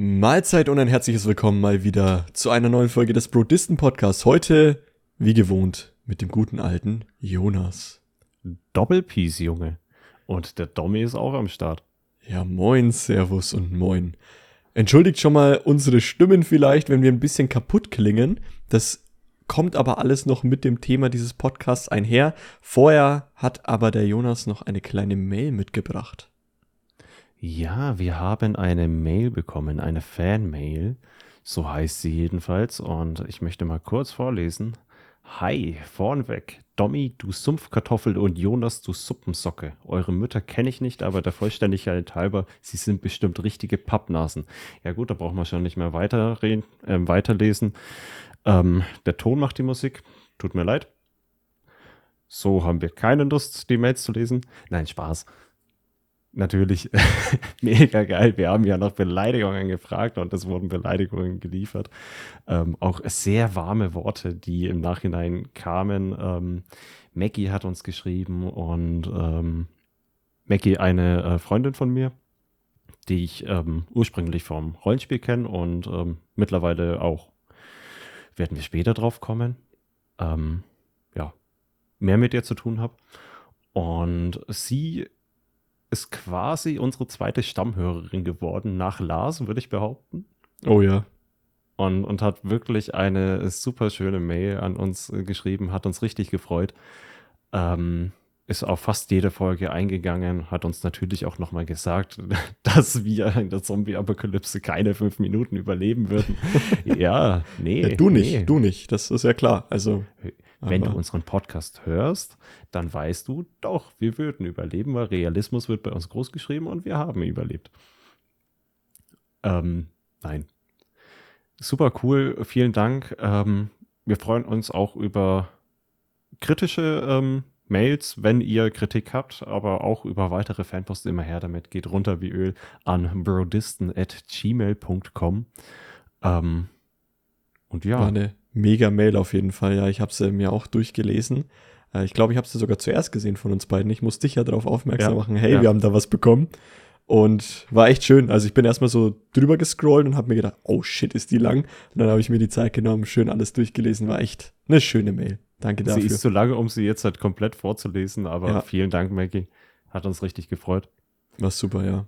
Mahlzeit und ein herzliches Willkommen mal wieder zu einer neuen Folge des Brodisten Podcasts. Heute, wie gewohnt, mit dem guten alten Jonas. Doppelpiece, Junge. Und der Dommy ist auch am Start. Ja, moin, Servus und moin. Entschuldigt schon mal unsere Stimmen vielleicht, wenn wir ein bisschen kaputt klingen. Das kommt aber alles noch mit dem Thema dieses Podcasts einher. Vorher hat aber der Jonas noch eine kleine Mail mitgebracht. Ja, wir haben eine Mail bekommen, eine Fan-Mail. So heißt sie jedenfalls. Und ich möchte mal kurz vorlesen. Hi, vornweg. Dommy, du Sumpfkartoffel und Jonas, du Suppensocke. Eure Mütter kenne ich nicht, aber der Vollständigkeit halber, sie sind bestimmt richtige Pappnasen. Ja gut, da brauchen wir schon nicht mehr weiterreden, äh, weiterlesen. Ähm, der Ton macht die Musik. Tut mir leid. So haben wir keine Lust, die Mails zu lesen. Nein, Spaß natürlich mega geil. Wir haben ja nach Beleidigungen gefragt und es wurden Beleidigungen geliefert. Ähm, auch sehr warme Worte, die im Nachhinein kamen. Ähm, Maggie hat uns geschrieben und ähm, Maggie, eine äh, Freundin von mir, die ich ähm, ursprünglich vom Rollenspiel kenne und ähm, mittlerweile auch, werden wir später drauf kommen, ähm, ja, mehr mit ihr zu tun habe. Und sie ist quasi unsere zweite Stammhörerin geworden, nach Lars, würde ich behaupten. Oh ja. Und, und hat wirklich eine super schöne Mail an uns geschrieben, hat uns richtig gefreut. Ähm, ist auf fast jede Folge eingegangen, hat uns natürlich auch nochmal gesagt, dass wir in der Zombie-Apokalypse keine fünf Minuten überleben würden. ja, nee. Ja, du nicht, nee. du nicht, das ist ja klar. Also. Wenn du unseren Podcast hörst, dann weißt du, doch, wir würden überleben, weil Realismus wird bei uns groß geschrieben und wir haben überlebt. Ähm, nein. Super cool, vielen Dank. Ähm, wir freuen uns auch über kritische ähm, Mails, wenn ihr Kritik habt, aber auch über weitere Fanposts immer her damit. Geht runter wie Öl an brodisten.gmail.com. Ähm, und ja. War eine mega Mail auf jeden Fall. Ja, ich habe sie mir auch durchgelesen. Äh, ich glaube, ich habe sie sogar zuerst gesehen von uns beiden. Ich muss dich ja darauf aufmerksam ja, machen. Hey, ja. wir haben da was bekommen. Und war echt schön. Also ich bin erstmal so drüber gescrollt und habe mir gedacht, oh shit, ist die lang. Und dann habe ich mir die Zeit genommen, schön alles durchgelesen. War echt eine schöne Mail. Danke dafür. Sie ist zu lange, um sie jetzt halt komplett vorzulesen, aber ja. vielen Dank, Maggie. Hat uns richtig gefreut. War super, ja.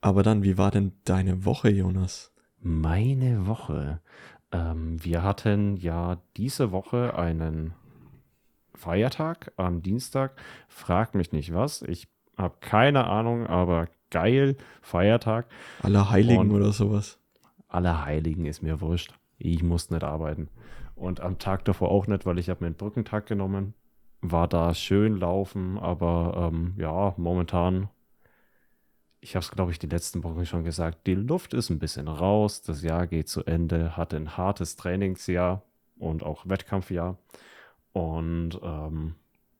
Aber dann, wie war denn deine Woche, Jonas? Meine Woche. Ähm, wir hatten ja diese Woche einen Feiertag am Dienstag. Frag mich nicht was. Ich habe keine Ahnung, aber geil, Feiertag. Aller Heiligen Und oder sowas. Aller Heiligen ist mir wurscht. Ich muss nicht arbeiten. Und am Tag davor auch nicht, weil ich habe mir einen Brückentag genommen. War da schön laufen, aber ähm, ja, momentan ich habe es, glaube ich, die letzten Wochen schon gesagt, die Luft ist ein bisschen raus, das Jahr geht zu Ende, hatte ein hartes Trainingsjahr und auch Wettkampfjahr und ähm,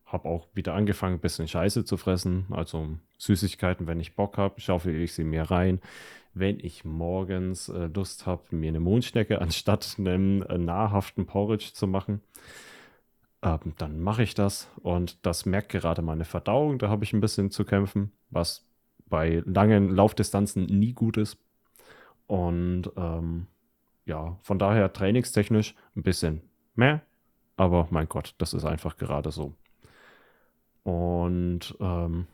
habe auch wieder angefangen, ein bisschen Scheiße zu fressen, also Süßigkeiten, wenn ich Bock habe, schaufel ich sie mir rein. Wenn ich morgens äh, Lust habe, mir eine Mondschnecke anstatt einem äh, nahrhaften Porridge zu machen, ähm, dann mache ich das und das merkt gerade meine Verdauung, da habe ich ein bisschen zu kämpfen, was bei langen Laufdistanzen nie gut ist. Und ähm, ja, von daher trainingstechnisch ein bisschen mehr, aber mein Gott, das ist einfach gerade so. Und ähm,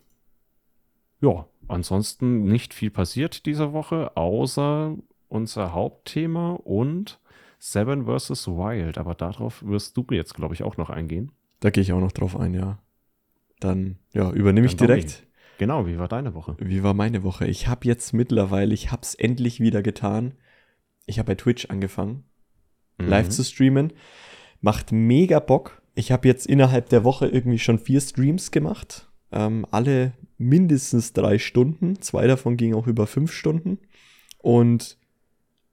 ja, ansonsten nicht viel passiert diese Woche, außer unser Hauptthema und Seven vs. Wild. Aber darauf wirst du jetzt, glaube ich, auch noch eingehen. Da gehe ich auch noch drauf ein, ja. Dann ja, übernehme ich direkt. Genau, wie war deine Woche? Wie war meine Woche? Ich habe jetzt mittlerweile, ich habe es endlich wieder getan. Ich habe bei Twitch angefangen, mhm. live zu streamen. Macht mega Bock. Ich habe jetzt innerhalb der Woche irgendwie schon vier Streams gemacht. Ähm, alle mindestens drei Stunden. Zwei davon gingen auch über fünf Stunden. Und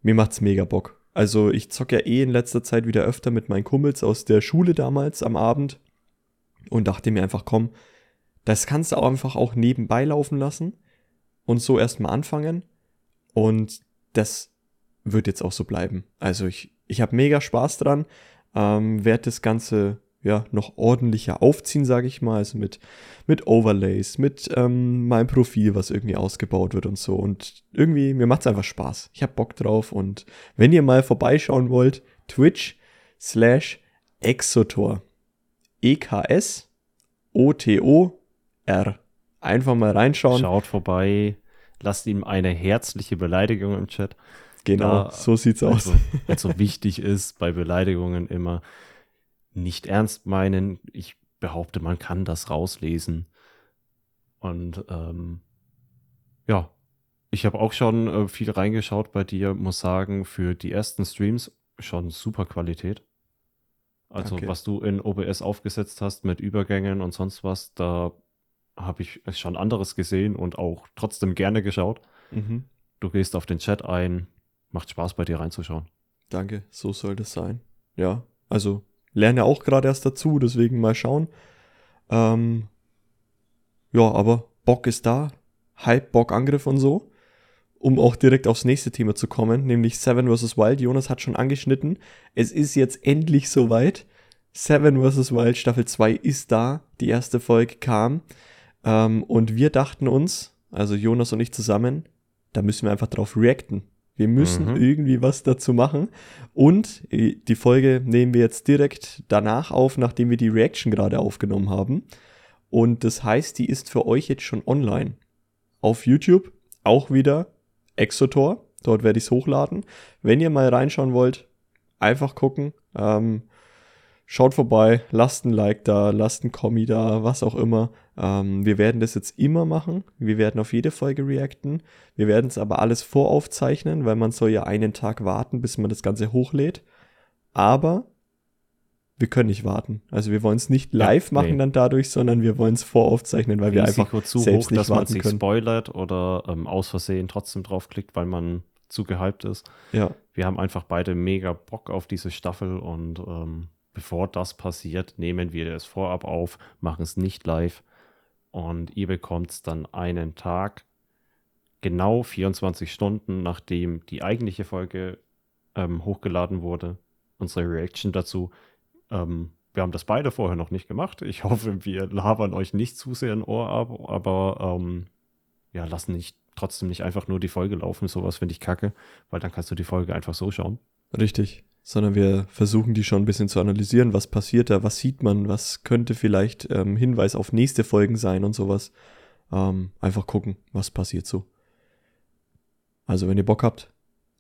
mir macht's mega Bock. Also ich zocke ja eh in letzter Zeit wieder öfter mit meinen Kumpels aus der Schule damals am Abend und dachte mir einfach, komm, das kannst du auch einfach auch nebenbei laufen lassen und so erstmal anfangen. Und das wird jetzt auch so bleiben. Also ich, ich habe mega Spaß dran, ähm, werde das Ganze ja, noch ordentlicher aufziehen, sage ich mal. Also mit, mit Overlays, mit ähm, meinem Profil, was irgendwie ausgebaut wird und so. Und irgendwie, mir macht es einfach Spaß. Ich habe Bock drauf. Und wenn ihr mal vorbeischauen wollt, Twitch slash Exotor. E-K-S O-T-O-R. Einfach mal reinschauen. Schaut vorbei, lasst ihm eine herzliche Beleidigung im Chat. Genau, da, so sieht's aus. Also, also wichtig ist bei Beleidigungen immer nicht ernst meinen. Ich behaupte, man kann das rauslesen. Und ähm, ja, ich habe auch schon äh, viel reingeschaut bei dir, muss sagen, für die ersten Streams schon super Qualität. Also okay. was du in OBS aufgesetzt hast mit Übergängen und sonst was, da habe ich schon anderes gesehen und auch trotzdem gerne geschaut. Mhm. Du gehst auf den Chat ein, macht Spaß bei dir reinzuschauen. Danke, so soll das sein. Ja, also lerne auch gerade erst dazu, deswegen mal schauen. Ähm, ja, aber Bock ist da. Hype, Bock, Angriff und so. Um auch direkt aufs nächste Thema zu kommen, nämlich Seven vs. Wild. Jonas hat schon angeschnitten. Es ist jetzt endlich soweit. Seven vs. Wild Staffel 2 ist da. Die erste Folge kam. Ähm, und wir dachten uns, also Jonas und ich zusammen, da müssen wir einfach drauf reacten. Wir müssen mhm. irgendwie was dazu machen. Und äh, die Folge nehmen wir jetzt direkt danach auf, nachdem wir die Reaction gerade aufgenommen haben. Und das heißt, die ist für euch jetzt schon online. Auf YouTube auch wieder Exotor. Dort werde ich es hochladen. Wenn ihr mal reinschauen wollt, einfach gucken. Ähm, schaut vorbei, lasst ein Like da, lasst ein Kommi da, was auch immer. Ähm, wir werden das jetzt immer machen. Wir werden auf jede Folge reacten. Wir werden es aber alles voraufzeichnen, weil man soll ja einen Tag warten, bis man das Ganze hochlädt. Aber wir können nicht warten. Also wir wollen es nicht live ja, machen nee. dann dadurch, sondern wir wollen es voraufzeichnen, weil Risiko wir einfach zu selbst hoch, nicht dass man sich können. spoilert oder ähm, aus Versehen trotzdem draufklickt, weil man zu gehypt ist. Ja. Wir haben einfach beide mega Bock auf diese Staffel und ähm, bevor das passiert, nehmen wir es vorab auf, machen es nicht live und ihr bekommt es dann einen Tag, genau 24 Stunden, nachdem die eigentliche Folge ähm, hochgeladen wurde, unsere Reaction dazu. Ähm, wir haben das beide vorher noch nicht gemacht. Ich hoffe, wir labern euch nicht zu sehr ein Ohr ab, aber ähm, ja, lassen nicht trotzdem nicht einfach nur die Folge laufen. Sowas finde ich kacke, weil dann kannst du die Folge einfach so schauen. Richtig sondern wir versuchen die schon ein bisschen zu analysieren, was passiert da, was sieht man, was könnte vielleicht ähm, Hinweis auf nächste Folgen sein und sowas. Ähm, einfach gucken, was passiert so. Also wenn ihr Bock habt,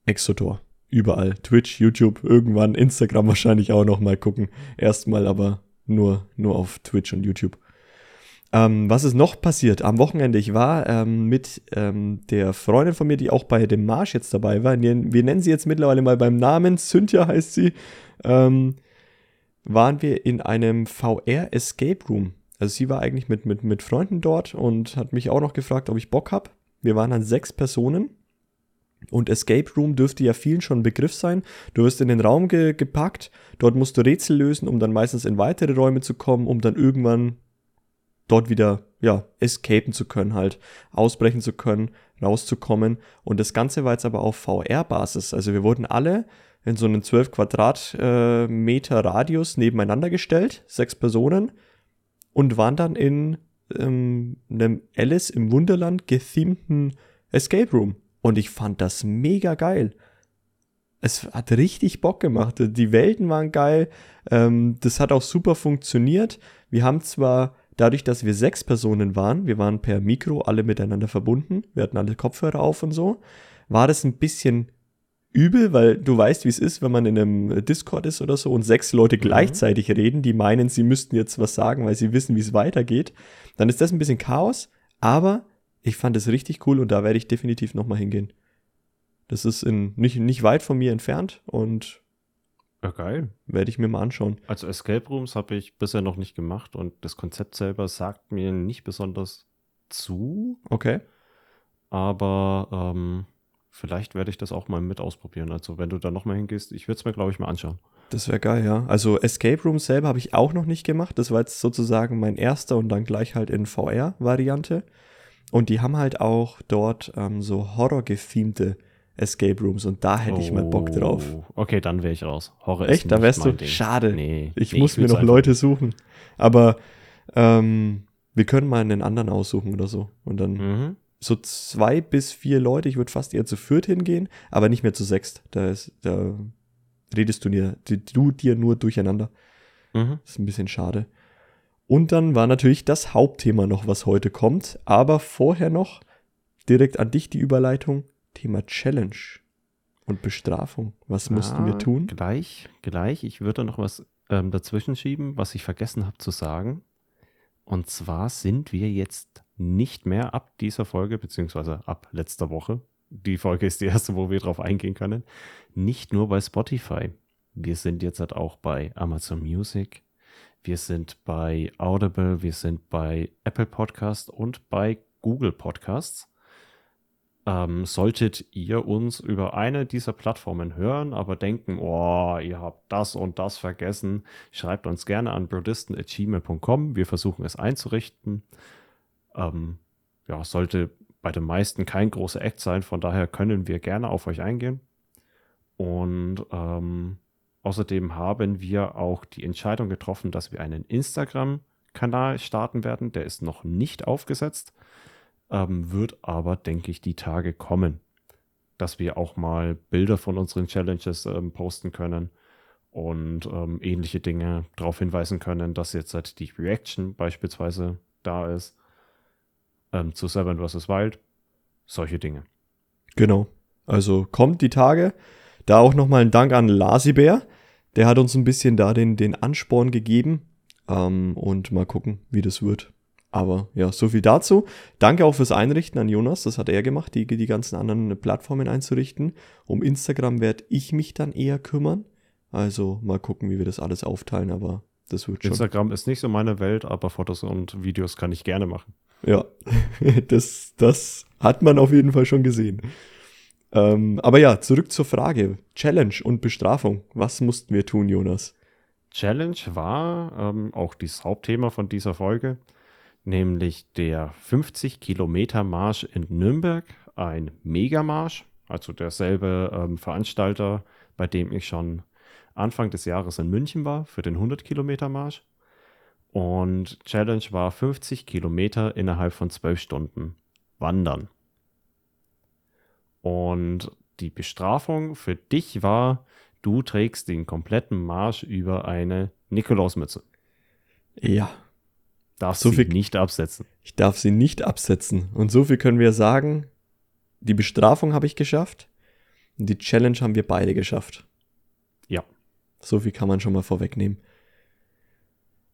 Exotor. Überall. Twitch, YouTube, irgendwann, Instagram wahrscheinlich auch noch mal gucken. Erstmal aber nur, nur auf Twitch und YouTube. Ähm, was ist noch passiert? Am Wochenende, ich war ähm, mit ähm, der Freundin von mir, die auch bei dem Marsch jetzt dabei war, wir nennen sie jetzt mittlerweile mal beim Namen, Cynthia heißt sie, ähm, waren wir in einem VR Escape Room. Also sie war eigentlich mit, mit, mit Freunden dort und hat mich auch noch gefragt, ob ich Bock habe. Wir waren dann sechs Personen. Und Escape Room dürfte ja vielen schon ein Begriff sein. Du wirst in den Raum ge gepackt, dort musst du Rätsel lösen, um dann meistens in weitere Räume zu kommen, um dann irgendwann dort wieder, ja, escapen zu können, halt ausbrechen zu können, rauszukommen. Und das Ganze war jetzt aber auf VR-Basis. Also wir wurden alle in so einen 12 Quadratmeter äh, Radius nebeneinander gestellt, sechs Personen, und waren dann in ähm, einem Alice im Wunderland gethemten Escape Room. Und ich fand das mega geil. Es hat richtig Bock gemacht. Die Welten waren geil. Ähm, das hat auch super funktioniert. Wir haben zwar dadurch, dass wir sechs Personen waren, wir waren per Mikro alle miteinander verbunden, wir hatten alle Kopfhörer auf und so, war das ein bisschen übel, weil du weißt, wie es ist, wenn man in einem Discord ist oder so und sechs Leute mhm. gleichzeitig reden, die meinen, sie müssten jetzt was sagen, weil sie wissen, wie es weitergeht. Dann ist das ein bisschen Chaos, aber ich fand es richtig cool und da werde ich definitiv nochmal hingehen. Das ist in, nicht, nicht weit von mir entfernt und ja, geil. Werde ich mir mal anschauen. Also Escape Rooms habe ich bisher noch nicht gemacht und das Konzept selber sagt mir nicht besonders zu. Okay. Aber ähm, vielleicht werde ich das auch mal mit ausprobieren. Also wenn du da nochmal hingehst, ich würde es mir, glaube ich, mal anschauen. Das wäre geil, ja. Also Escape Rooms selber habe ich auch noch nicht gemacht. Das war jetzt sozusagen mein erster und dann gleich halt in VR-Variante. Und die haben halt auch dort ähm, so horror-gethemte Escape Rooms und da hätte ich mal Bock drauf. Oh, Okay, dann wäre ich raus. Horror Echt? ist Da wärst du? Ding. Schade. Nee, Ich nee, muss mir will's noch Leute suchen. Aber ähm, wir können mal einen anderen aussuchen oder so. Und dann Mhm. so zwei bis vier Leute. Ich würde fast eher zu viert hingehen, aber nicht mehr zu sechst. Da, ist, da redest du dir, du dir nur durcheinander. Mhm. Das ist ein bisschen schade. Und dann war natürlich das Hauptthema noch, was heute kommt. Aber vorher noch direkt an dich die Überleitung. Thema Challenge und Bestrafung. Was mussten wir Ah, tun? Gleich, gleich. Ich würde noch was ähm, dazwischen schieben, was ich vergessen habe zu sagen. Und zwar sind wir jetzt nicht mehr ab dieser Folge, beziehungsweise ab letzter Woche. Die Folge ist die erste, wo wir drauf eingehen können. Nicht nur bei Spotify. Wir sind jetzt halt auch bei Amazon Music. Wir sind bei Audible. Wir sind bei Apple Podcast und bei Google Podcasts. Ähm, solltet ihr uns über eine dieser Plattformen hören, aber denken, oh, ihr habt das und das vergessen, schreibt uns gerne an brodisten.gmail.com. Wir versuchen es einzurichten. Ähm, ja, sollte bei den meisten kein großer Act sein, von daher können wir gerne auf euch eingehen. Und ähm, außerdem haben wir auch die Entscheidung getroffen, dass wir einen Instagram-Kanal starten werden. Der ist noch nicht aufgesetzt ähm, wird aber, denke ich, die Tage kommen, dass wir auch mal Bilder von unseren Challenges ähm, posten können und ähm, ähnliche Dinge darauf hinweisen können, dass jetzt halt die Reaction beispielsweise da ist ähm, zu Seven vs. Wild. Solche Dinge. Genau. Also kommt die Tage. Da auch nochmal ein Dank an Lasibär. Der hat uns ein bisschen da den, den Ansporn gegeben. Ähm, und mal gucken, wie das wird. Aber ja, so viel dazu. Danke auch fürs Einrichten an Jonas. Das hat er gemacht, die, die ganzen anderen Plattformen einzurichten. Um Instagram werde ich mich dann eher kümmern. Also mal gucken, wie wir das alles aufteilen. Aber das wird schon. Instagram ist nicht so meine Welt, aber Fotos und Videos kann ich gerne machen. Ja, das, das hat man auf jeden Fall schon gesehen. Ähm, aber ja, zurück zur Frage. Challenge und Bestrafung. Was mussten wir tun, Jonas? Challenge war ähm, auch das Hauptthema von dieser Folge, nämlich der 50 Kilometer Marsch in Nürnberg, ein Megamarsch, also derselbe ähm, Veranstalter, bei dem ich schon Anfang des Jahres in München war für den 100 Kilometer Marsch. Und Challenge war 50 Kilometer innerhalb von 12 Stunden wandern. Und die Bestrafung für dich war, du trägst den kompletten Marsch über eine Nikolausmütze. Ja, Darfst So sie viel- nicht absetzen. ich darf sie nicht absetzen. Und so viel können wir sagen. Die Bestrafung habe ich geschafft. Und die Challenge haben wir beide geschafft. Ja. So viel kann man schon mal vorwegnehmen.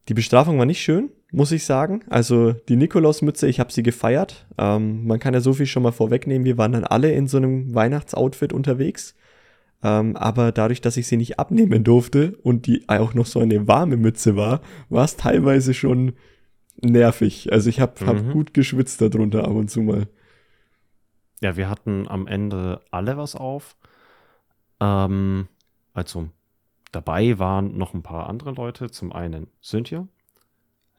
Die Bestrafung war nicht schön, muss ich sagen. Also die Nikolausmütze, ich habe sie gefeiert. Ähm, man kann ja so viel schon mal vorwegnehmen. Wir waren dann alle in so einem Weihnachtsoutfit unterwegs. Ähm, aber dadurch, dass ich sie nicht abnehmen durfte und die auch noch so eine warme Mütze war, war es teilweise schon nervig. Also ich habe hab Mhm. gut geschwitzt darunter ab und zu mal. Ja, wir hatten am Ende alle was auf. Ähm, also dabei waren noch ein paar andere Leute. Zum einen Cynthia,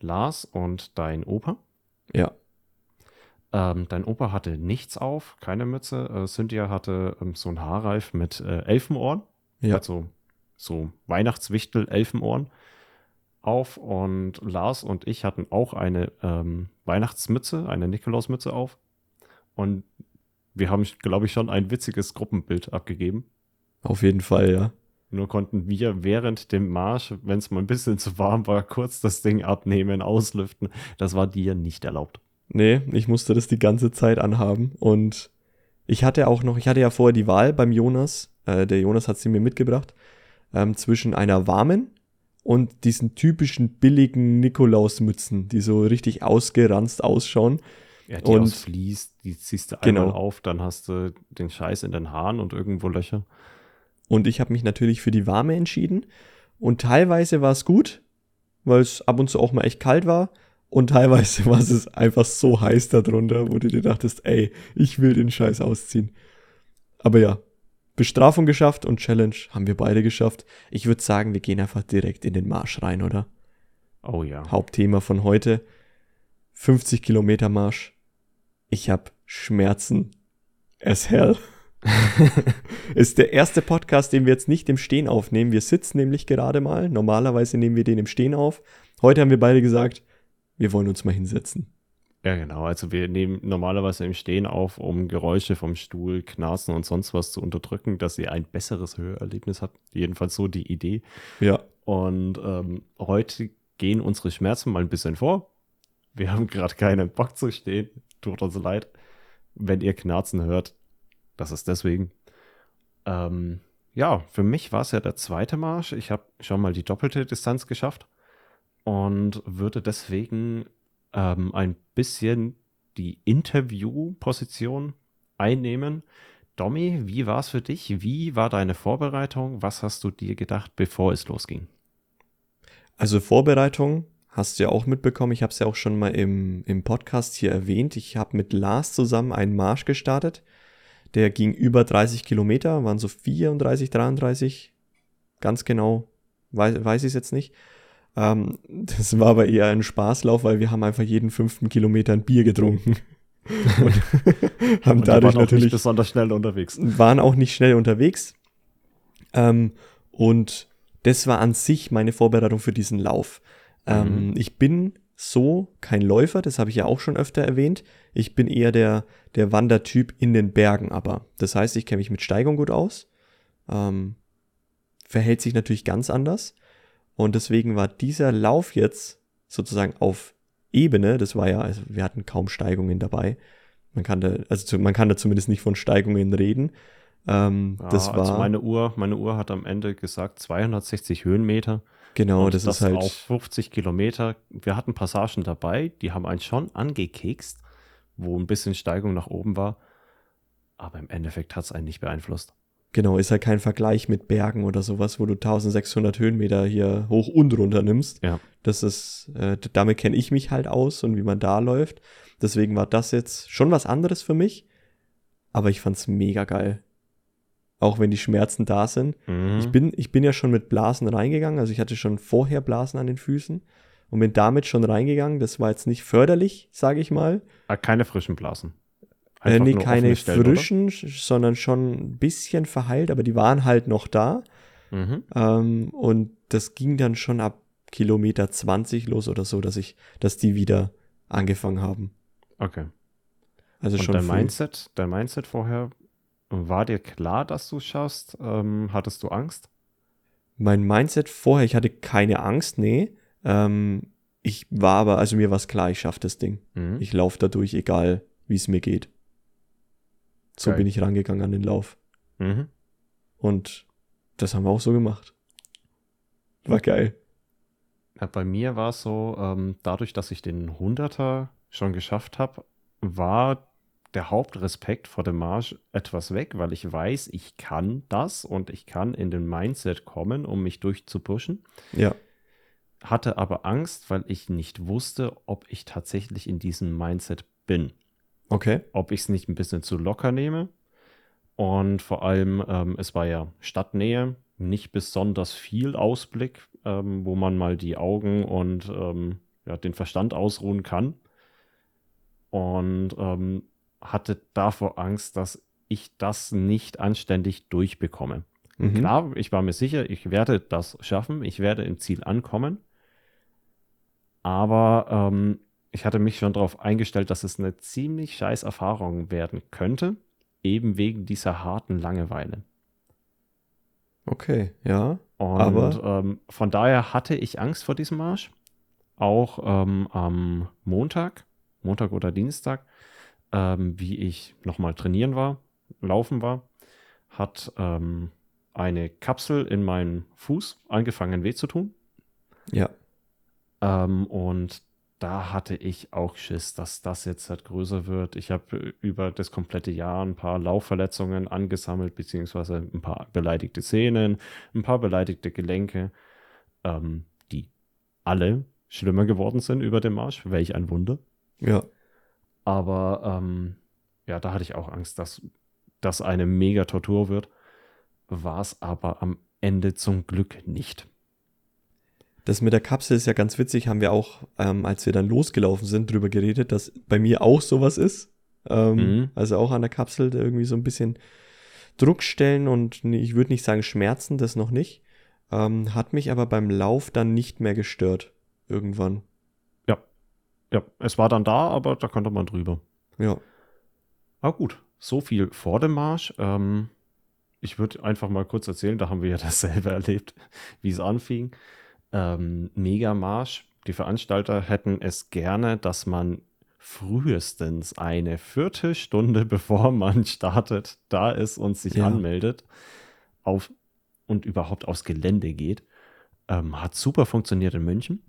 Lars und dein Opa. Ja, Ähm, dein Opa hatte nichts auf, keine Mütze. Äh, Cynthia hatte ähm, so ein Haarreif mit äh, Elfenohren. ja. Also so Weihnachtswichtel, Elfenohren auf. Und Lars und ich hatten auch eine ähm, Weihnachtsmütze, eine Nikolausmütze auf. Und wir haben, glaube ich, schon ein witziges Gruppenbild abgegeben. auf jeden Fall, ja. Nur konnten wir während dem Marsch, wenn es mal ein bisschen zu warm war, kurz das Ding abnehmen, auslüften. Das war dir nicht erlaubt. Nee, ich musste das die ganze Zeit anhaben. Und ich hatte auch noch, ich hatte ja vorher die Wahl beim Jonas, äh, der Jonas hat sie mir mitgebracht, ähm, zwischen einer warmen und diesen typischen billigen Nikolausmützen, die so richtig ausgeranzt ausschauen. Ja, die Und- aus Vlies, die ziehst du einmal Genau. auf, dann hast du den Scheiß in den Haaren und irgendwo Löcher. Und ich habe mich natürlich für die warme entschieden. Und teilweise war es gut, weil es ab und zu auch mal echt kalt war. Und teilweise war es einfach so heiß darunter, wo du dir dachtest, ey, ich will den Scheiß ausziehen. Aber ja, Bestrafung geschafft und Challenge haben wir beide geschafft. Ich würde sagen, wir gehen einfach direkt in den Marsch rein, oder? Oh ja. Hauptthema von heute. 50 Kilometer Marsch. Ich habe Schmerzen as hell. ist der erste Podcast, den wir jetzt nicht im Stehen aufnehmen. Wir sitzen nämlich gerade mal. Normalerweise nehmen wir den im Stehen auf. Heute haben wir beide gesagt, wir wollen uns mal hinsetzen. Ja, genau. Also wir nehmen normalerweise im Stehen auf, um Geräusche vom Stuhl, Knarzen und sonst was zu unterdrücken, dass ihr ein besseres Hörerlebnis habt. Jedenfalls so die Idee. Ja. Und ähm, heute gehen unsere Schmerzen mal ein bisschen vor. Wir haben gerade keinen Bock zu stehen. Tut uns leid. Wenn ihr Knarzen hört, das ist deswegen. Ähm, ja, für mich war es ja der zweite Marsch. Ich habe schon mal die doppelte Distanz geschafft und würde deswegen ähm, ein bisschen die Interviewposition einnehmen. Domi, wie war es für dich? Wie war deine Vorbereitung? Was hast du dir gedacht, bevor es losging? Also Vorbereitung hast du ja auch mitbekommen. Ich habe es ja auch schon mal im, im Podcast hier erwähnt. Ich habe mit Lars zusammen einen Marsch gestartet. Der ging über 30 Kilometer, waren so 34, 33. Ganz genau weiß, weiß ich es jetzt nicht. Ähm, das war aber eher ein Spaßlauf, weil wir haben einfach jeden fünften Kilometer ein Bier getrunken. Und haben Und dadurch natürlich nicht besonders schnell unterwegs. Waren auch nicht schnell unterwegs. Ähm, und das war an sich meine Vorbereitung für diesen Lauf. Ähm, mhm. Ich bin so kein Läufer, das habe ich ja auch schon öfter erwähnt. Ich bin eher der, der Wandertyp in den Bergen aber. Das heißt, ich kenne mich mit Steigung gut aus. Ähm, verhält sich natürlich ganz anders. Und deswegen war dieser Lauf jetzt sozusagen auf Ebene, das war ja, also wir hatten kaum Steigungen dabei. Man kann da, also man kann da zumindest nicht von Steigungen reden. Ähm, ja, das also war. Also meine Uhr, meine Uhr hat am Ende gesagt 260 Höhenmeter. Genau, das, das ist halt. Auf 50 Kilometer. Wir hatten Passagen dabei, die haben einen schon angekekst, wo ein bisschen Steigung nach oben war. Aber im Endeffekt hat es einen nicht beeinflusst. Genau, ist halt kein Vergleich mit Bergen oder sowas, wo du 1600 Höhenmeter hier hoch und runter nimmst. Ja. Das ist, äh, damit kenne ich mich halt aus und wie man da läuft. Deswegen war das jetzt schon was anderes für mich. Aber ich fand's mega geil. Auch wenn die Schmerzen da sind. Mhm. Ich, bin, ich bin ja schon mit Blasen reingegangen. Also ich hatte schon vorher Blasen an den Füßen und bin damit schon reingegangen. Das war jetzt nicht förderlich, sage ich mal. Ah, keine frischen Blasen. Äh, nee, keine Stellen, frischen, oder? sondern schon ein bisschen verheilt, aber die waren halt noch da. Mhm. Ähm, und das ging dann schon ab Kilometer 20 los oder so, dass ich, dass die wieder angefangen haben. Okay. Also und schon. Dein Mindset, dein Mindset vorher, war dir klar, dass du es schaffst? Ähm, hattest du Angst? Mein Mindset vorher, ich hatte keine Angst, nee. Ähm, ich war aber, also mir war es klar, ich schaffe das Ding. Mhm. Ich laufe dadurch, egal wie es mir geht. So Geil. bin ich rangegangen an den Lauf. Mhm. Und das haben wir auch so gemacht. War geil. Ja, bei mir war es so, ähm, dadurch, dass ich den 100er schon geschafft habe, war der Hauptrespekt vor dem Marsch etwas weg, weil ich weiß, ich kann das und ich kann in den Mindset kommen, um mich durchzupushen. Ja. Hatte aber Angst, weil ich nicht wusste, ob ich tatsächlich in diesem Mindset bin. Okay. Ob ich es nicht ein bisschen zu locker nehme. Und vor allem, ähm, es war ja Stadtnähe, nicht besonders viel Ausblick, ähm, wo man mal die Augen und ähm, ja, den Verstand ausruhen kann. Und ähm, hatte davor Angst, dass ich das nicht anständig durchbekomme. Mhm. Klar, ich war mir sicher, ich werde das schaffen, ich werde im Ziel ankommen. Aber ähm, ich hatte mich schon darauf eingestellt, dass es eine ziemlich scheiß Erfahrung werden könnte, eben wegen dieser harten Langeweile. Okay, ja. Und aber ähm, von daher hatte ich Angst vor diesem Marsch. Auch ähm, am Montag, Montag oder Dienstag, ähm, wie ich nochmal trainieren war, laufen war, hat ähm, eine Kapsel in meinem Fuß angefangen weh zu tun. Ja. Ähm, und da hatte ich auch Schiss, dass das jetzt halt größer wird. Ich habe über das komplette Jahr ein paar Laufverletzungen angesammelt, beziehungsweise ein paar beleidigte Sehnen, ein paar beleidigte Gelenke, ähm, die alle schlimmer geworden sind über den Marsch. Welch ein Wunder. Ja. Aber ähm, ja, da hatte ich auch Angst, dass das eine mega Tortur wird. War es aber am Ende zum Glück nicht. Das mit der Kapsel ist ja ganz witzig, haben wir auch, ähm, als wir dann losgelaufen sind, drüber geredet, dass bei mir auch sowas ist. Ähm, mhm. Also auch an der Kapsel irgendwie so ein bisschen Druckstellen und ich würde nicht sagen Schmerzen, das noch nicht. Ähm, hat mich aber beim Lauf dann nicht mehr gestört. Irgendwann. Ja. Ja, es war dann da, aber da konnte man drüber. Ja. Ah, gut. So viel vor dem Marsch. Ähm, ich würde einfach mal kurz erzählen, da haben wir ja dasselbe erlebt, wie es anfing. Ähm, Megamarsch. Die Veranstalter hätten es gerne, dass man frühestens eine Viertelstunde bevor man startet, da ist und sich Ja. anmeldet auf, und überhaupt aufs Gelände geht. Ähm, hat super funktioniert in München.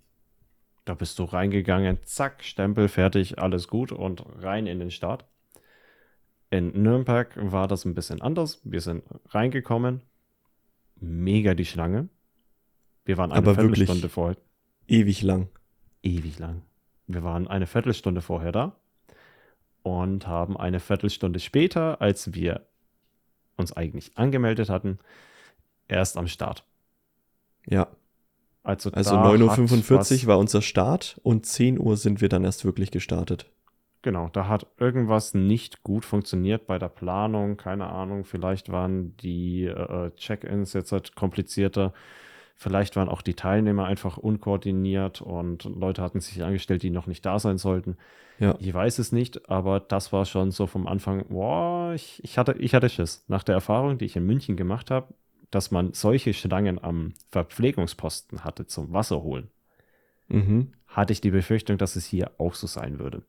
Da bist du reingegangen, zack, Stempel, fertig, alles gut und rein in den Start. In Nürnberg war das ein bisschen anders. Wir sind reingekommen, mega die Schlange. Wir waren eine Aber. Viertelstunde vorher, Ewig lang. ewig lang. Wir waren eine Viertelstunde vorher da und haben eine Viertelstunde später, als wir uns eigentlich angemeldet hatten, erst am Start. Ja. Also, Also da 9.45 hat Uhr war unser Start und 10 Uhr sind wir dann erst wirklich gestartet. Genau, da hat irgendwas nicht gut funktioniert bei der Planung. Keine Ahnung, vielleicht waren die äh, Check-ins jetzt halt komplizierter. Vielleicht waren auch die Teilnehmer einfach unkoordiniert und Leute hatten sich angestellt, die noch nicht da sein sollten. Ja. Ich weiß es nicht, aber das war schon so vom Anfang, boah, ich, ich, hatte, ich hatte Schiss. Nach der Erfahrung, die ich in München gemacht habe, dass man solche Schlangen am Verpflegungsposten hatte zum Wasser holen Mhm. hatte ich die Befürchtung, dass es hier auch so sein würde.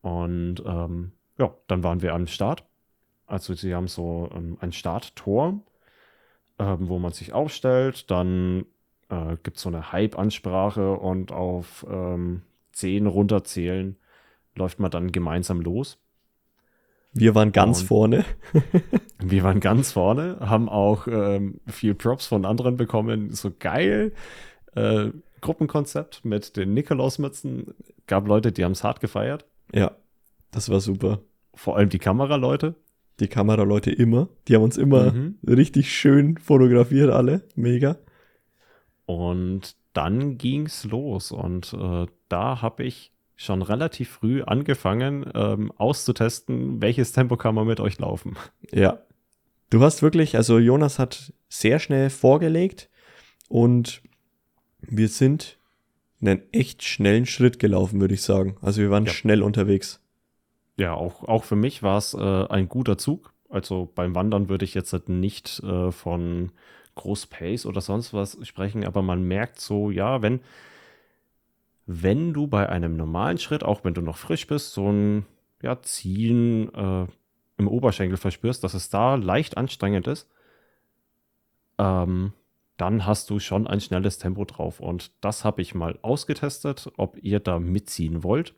Und ähm, ja, dann waren wir am Start. Also sie haben so ähm, ein Starttor, ähm, wo man sich aufstellt. Dann äh, gibt es so eine Hype-Ansprache und auf ähm, 10 runterzählen läuft man dann gemeinsam los. Wir waren ganz Und- vorne. Wir waren ganz vorne, haben auch ähm, viel Props von anderen bekommen. So geil. Äh, Gruppenkonzept mit den Nikolausmützen. Gab Leute, die haben es hart gefeiert. Ja. Das war super. Vor allem die Kameraleute. Die Kameraleute immer. Die haben uns immer Mhm. richtig schön fotografiert, alle. Mega. Und dann ging's los. Und äh, da habe ich schon relativ früh angefangen, ähm, auszutesten, welches Tempo kann man mit euch laufen. Ja. Du hast wirklich, also Jonas hat sehr schnell vorgelegt und wir sind einen echt schnellen Schritt gelaufen, würde ich sagen. Also wir waren Ja. schnell unterwegs. Ja, auch, auch für mich war es äh, ein guter Zug. Also beim Wandern würde ich jetzt halt nicht äh, von Großpace oder sonst was sprechen, aber man merkt so, ja, wenn, wenn du bei einem normalen Schritt, auch wenn du noch frisch bist, so ein ja, Ziehen äh, im Oberschenkel verspürst, dass es da leicht anstrengend ist, ähm, dann hast du schon ein schnelles Tempo drauf. Und das habe ich mal ausgetestet, ob ihr da mitziehen wollt.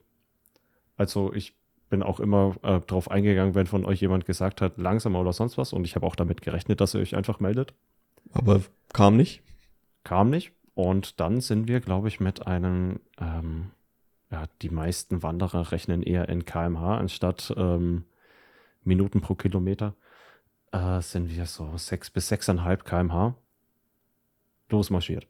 Also ich bin auch immer äh, drauf eingegangen, wenn von euch jemand gesagt hat, langsamer oder sonst was. Und ich habe auch damit gerechnet, dass ihr euch einfach meldet. Aber kam nicht. Kam nicht. Und dann sind wir, glaube ich, mit einem, ähm, ja, die meisten Wanderer rechnen eher in kmh anstatt ähm, Minuten pro Kilometer. Äh, sind wir so 6 bis 6,5 kmh losmarschiert.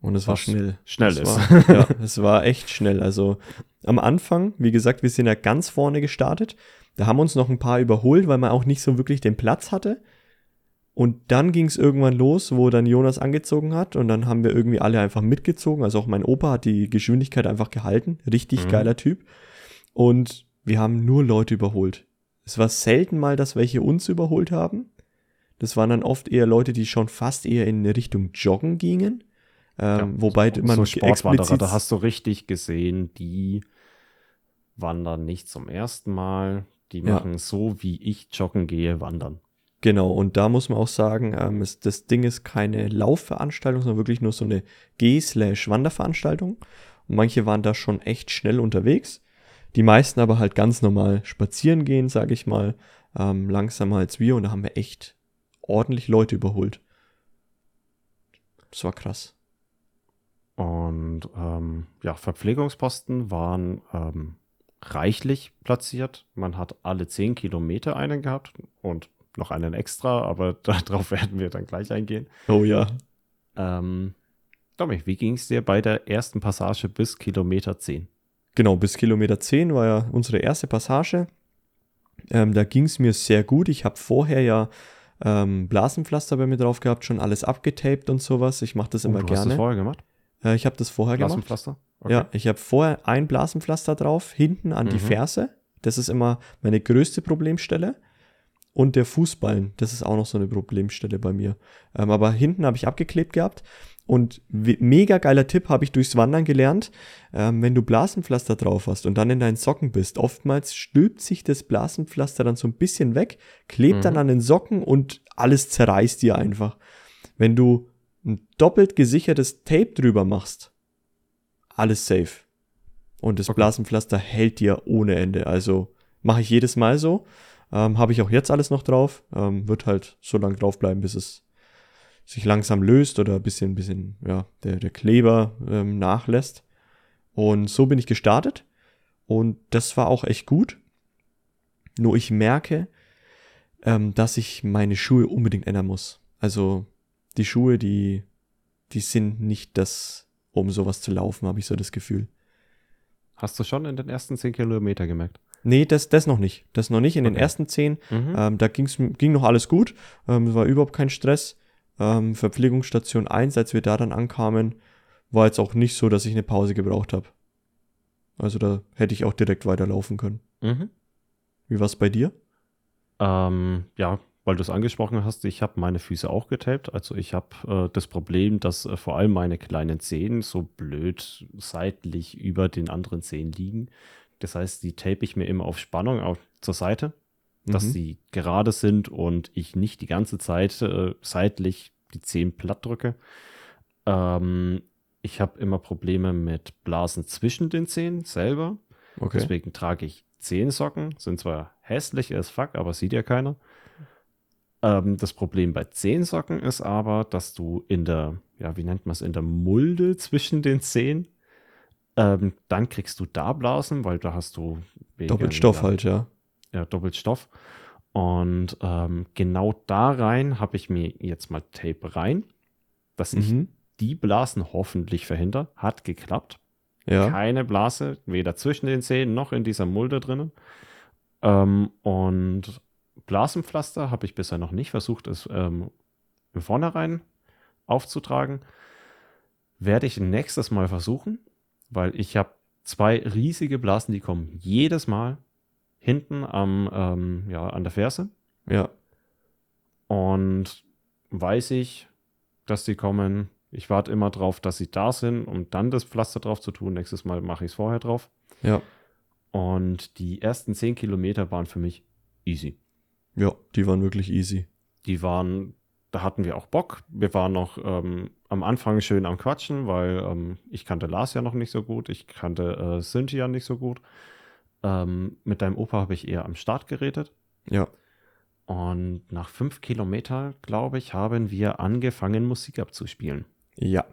Und es war schnell. schnell es ist. War, ja, es war echt schnell. Also am Anfang, wie gesagt, wir sind ja ganz vorne gestartet. Da haben uns noch ein paar überholt, weil man auch nicht so wirklich den Platz hatte. Und dann ging es irgendwann los, wo dann Jonas angezogen hat. Und dann haben wir irgendwie alle einfach mitgezogen. Also auch mein Opa hat die Geschwindigkeit einfach gehalten. Richtig Mhm. geiler Typ. Und wir haben nur Leute überholt. Es war selten mal, dass welche uns überholt haben. Das waren dann oft eher Leute, die schon fast eher in Richtung Joggen gingen. Ähm, wobei man so Sportwanderer, da hast du richtig gesehen, die wandern nicht zum ersten Mal. Die Ja. machen so, wie ich joggen gehe, wandern. Genau, und da muss man auch sagen, ähm, es, das Ding ist keine Laufveranstaltung, sondern wirklich nur so eine Geh-Wanderveranstaltung. Und manche waren da schon echt schnell unterwegs. Die meisten aber halt ganz normal spazieren gehen, sage ich mal, ähm, langsamer als wir. Und da haben wir echt ordentlich Leute überholt. Das war krass. Und ähm, ja, Verpflegungsposten waren ähm, reichlich platziert. Man hat alle 10 Kilometer einen gehabt und noch einen extra, aber darauf werden wir dann gleich eingehen. Oh ja. Ähm, Dominik, wie ging es dir bei der ersten Passage bis Kilometer 10? Genau, bis Kilometer 10 war ja unsere erste Passage. Ähm, da ging es mir sehr gut. Ich habe vorher ja ähm, Blasenpflaster bei mir drauf gehabt, schon alles abgetaped und sowas. Ich mache das immer du gerne. Hast du das vorher gemacht? Äh, ich habe das vorher gemacht. Blasenpflaster? Okay. Ja, ich habe vorher ein Blasenpflaster drauf, hinten an die Mhm. Ferse. Das ist immer meine größte Problemstelle. Und der Fußballen, das ist auch noch so eine Problemstelle bei mir. Ähm, aber hinten habe ich abgeklebt gehabt. Und mega geiler Tipp habe ich durchs Wandern gelernt. Ähm, wenn du Blasenpflaster drauf hast und dann in deinen Socken bist, oftmals stülpt sich das Blasenpflaster dann so ein bisschen weg, klebt dann Mhm. an den Socken und alles zerreißt dir einfach. Wenn du ein doppelt gesichertes Tape drüber machst, alles safe. Und das Okay. Blasenpflaster hält dir ohne Ende. Also mache ich jedes Mal so. Ähm, Habe ich auch jetzt alles noch drauf. Ähm, wird halt so lange draufbleiben, bis es sich langsam löst oder ein bisschen, bisschen, ja, der, der Kleber ähm, nachlässt. Und so bin ich gestartet. Und das war auch echt gut. Nur ich merke, ähm, dass ich meine Schuhe unbedingt ändern muss. Also die Schuhe, die, die sind nicht das, um sowas zu laufen, habe ich so das Gefühl. Hast du schon in den ersten 10 Kilometer gemerkt? Nee, das, das noch nicht. Das noch nicht. In den Okay. ersten zehn, Mhm. ähm, da ging's, ging noch alles gut. Ähm, war überhaupt kein Stress. Ähm, Verpflegungsstation 1, als wir da dann ankamen, war jetzt auch nicht so, dass ich eine Pause gebraucht habe. Also da hätte ich auch direkt weiterlaufen können. Mhm. Wie war's bei dir? Ähm, ja, weil du es angesprochen hast, ich habe meine Füße auch getaped. Also ich habe äh, das Problem, dass äh, vor allem meine kleinen Zehen so blöd seitlich über den anderen Zehen liegen. Das heißt, die tape ich mir immer auf Spannung auf, zur Seite, dass Mhm. sie gerade sind und ich nicht die ganze Zeit äh, seitlich die Zehen platt drücke. Ähm, ich habe immer Probleme mit Blasen zwischen den Zehen selber. Okay. Deswegen trage ich Zehensocken. Sind zwar hässlich as fuck, aber sieht ja keiner. Ähm, das Problem bei Zehensocken ist aber, dass du in der, ja, wie nennt man es, in der Mulde zwischen den Zehen, ähm, dann kriegst du da Blasen, weil da hast du wegen, Doppelt Stoff ja, halt, ja. ja, doppelt Stoff. Und ähm, genau da rein habe ich mir jetzt mal Tape rein, dass ich Mhm. die Blasen hoffentlich verhindere. Hat geklappt Ja. keine Blase, weder zwischen den Zähnen noch in dieser Mulde drinnen. Ähm, und Blasenpflaster habe ich bisher noch nicht versucht, es ähm, im Vornherein aufzutragen. Werde ich nächstes Mal versuchen, weil ich habe zwei riesige Blasen, die kommen jedes Mal hinten am, ähm, ja, an der Ferse. Ja. Und weiß ich, dass die kommen. Ich warte immer drauf, dass sie da sind, um dann das Pflaster drauf zu tun. Nächstes Mal mache ich es vorher drauf. Ja. Und die ersten 10 Kilometer waren für mich easy. Ja, die waren wirklich easy. Die waren, da hatten wir auch Bock. Wir waren noch ähm, am Anfang schön am Quatschen, weil ähm, ich kannte Lars ja noch nicht so gut. Ich kannte äh, Cynthia nicht so gut. Ähm, mit deinem Opa habe ich eher am Start geredet. Ja. Und nach fünf Kilometer, glaube ich, haben wir angefangen, Musik abzuspielen. Ja.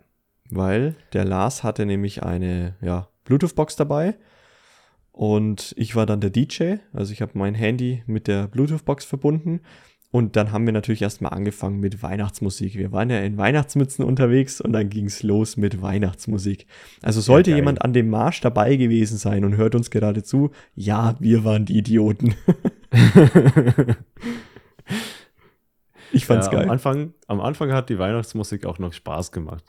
Weil der Lars hatte nämlich eine ja, Bluetooth-Box dabei und ich war dann der DJ. Also ich habe mein Handy mit der Bluetooth-Box verbunden und dann haben wir natürlich erstmal angefangen mit Weihnachtsmusik. Wir waren ja in Weihnachtsmützen unterwegs und dann ging's los mit Weihnachtsmusik. Also sollte geil. jemand an dem Marsch dabei gewesen sein und hört uns gerade zu, ja, wir waren die Idioten. ich fand's ja, geil. Am Anfang, am Anfang hat die Weihnachtsmusik auch noch Spaß gemacht.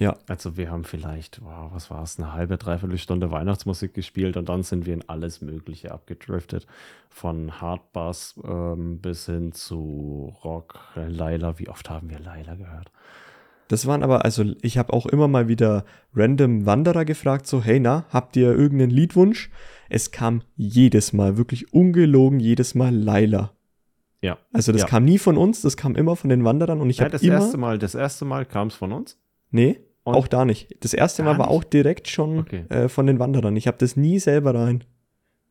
Ja. Also wir haben vielleicht, wow, was war es, eine halbe, dreiviertel Stunde Weihnachtsmusik gespielt und dann sind wir in alles Mögliche abgedriftet. Von Hardbass ähm, bis hin zu Rock, Laila. Wie oft haben wir Laila gehört? Das waren aber, also ich habe auch immer mal wieder random Wanderer gefragt, so, hey na, habt ihr irgendeinen Liedwunsch? Es kam jedes Mal, wirklich ungelogen, jedes Mal Laila. Ja. Also das Ja. kam nie von uns, das kam immer von den Wanderern und ich Ja, habe das immer, erste Mal, das erste Mal kam es von uns. Nee, Und- auch da nicht. Das erste Mal war auch direkt schon Okay. äh, von den Wanderern. Ich habe das nie selber rein.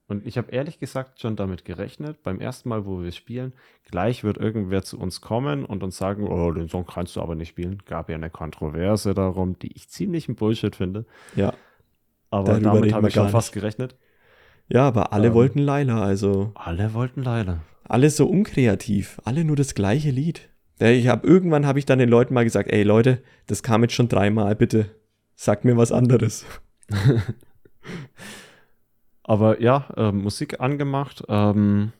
Und ich habe ehrlich gesagt schon damit gerechnet, beim ersten Mal, wo wir spielen, gleich wird irgendwer zu uns kommen und uns sagen, oh, den Song kannst du aber nicht spielen. Gab ja eine Kontroverse darum, die ich ziemlich ein Bullshit finde. Ja, Aber Darüber damit habe wir ich schon fast gerechnet. ja, aber alle Ähm. wollten Laila, also Alle wollten leider. alle so unkreativ, alle nur das gleiche Lied. Ich habe irgendwann habe ich dann den Leuten mal gesagt, ey Leute, das kam jetzt schon dreimal, bitte sagt mir was anderes. Aber ja, äh, Musik angemacht. Ähm,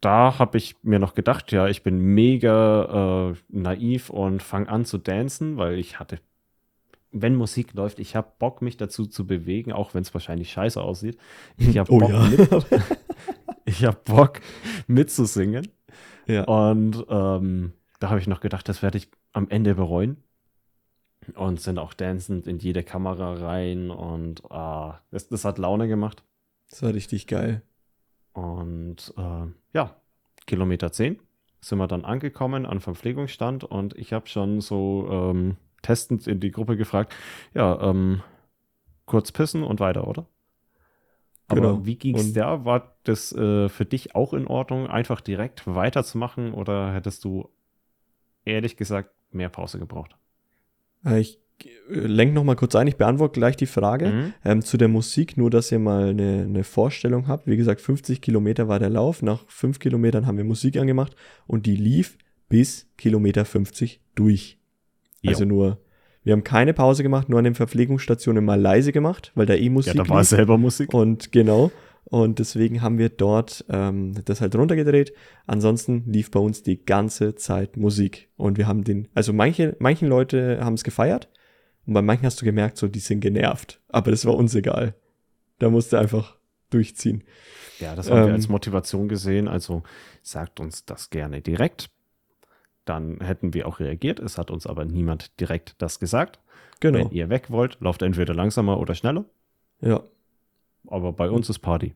da habe ich mir noch gedacht, ja, ich bin mega äh, naiv und fange an zu dancen, weil ich hatte, wenn Musik läuft, ich habe Bock, mich dazu zu bewegen, auch wenn es wahrscheinlich scheiße aussieht. Ich habe Oh Bock, ja. mit, ich hab Bock mitzusingen. Ja. Und ähm, da habe ich noch gedacht, das werde ich am Ende bereuen. Und sind auch dancend in jede Kamera rein und ah, das, das hat Laune gemacht. Das war richtig geil. Und äh, ja, Kilometer 10 sind wir dann angekommen an Verpflegungsstand und ich habe schon so ähm, testend in die Gruppe gefragt, ja, ähm, kurz pissen und weiter, oder? Aber Genau. wie ging es der? War das äh, für dich auch in Ordnung, einfach direkt weiterzumachen oder hättest du ehrlich gesagt mehr Pause gebraucht? Äh, Ich lenke noch mal kurz ein, ich beantworte gleich die Frage. Mhm. Ähm, zu der Musik, nur dass ihr mal eine, eine Vorstellung habt. Wie gesagt, 50 Kilometer war der Lauf. Nach 5 Kilometern haben wir Musik angemacht und die lief bis Kilometer 50 durch. Jo. Also nur, wir haben keine Pause gemacht, nur an den Verpflegungsstationen mal leise gemacht, weil da eh Ja, Musik da war lief. selber Musik. Und genau. Und deswegen haben wir dort ähm, das halt runtergedreht. Ansonsten lief bei uns die ganze Zeit Musik. Und wir haben den, also manche, manchen Leute haben es gefeiert. Und bei manchen hast du gemerkt, so, die sind genervt. Aber das war uns egal. Da musste einfach durchziehen. Ja, das haben wir Ähm, als Motivation gesehen. Also sagt uns das gerne direkt. Dann hätten wir auch reagiert. Es hat uns aber niemand direkt das gesagt. Genau. Wenn ihr weg wollt, lauft entweder langsamer oder schneller. Ja, Aber bei uns ist Party.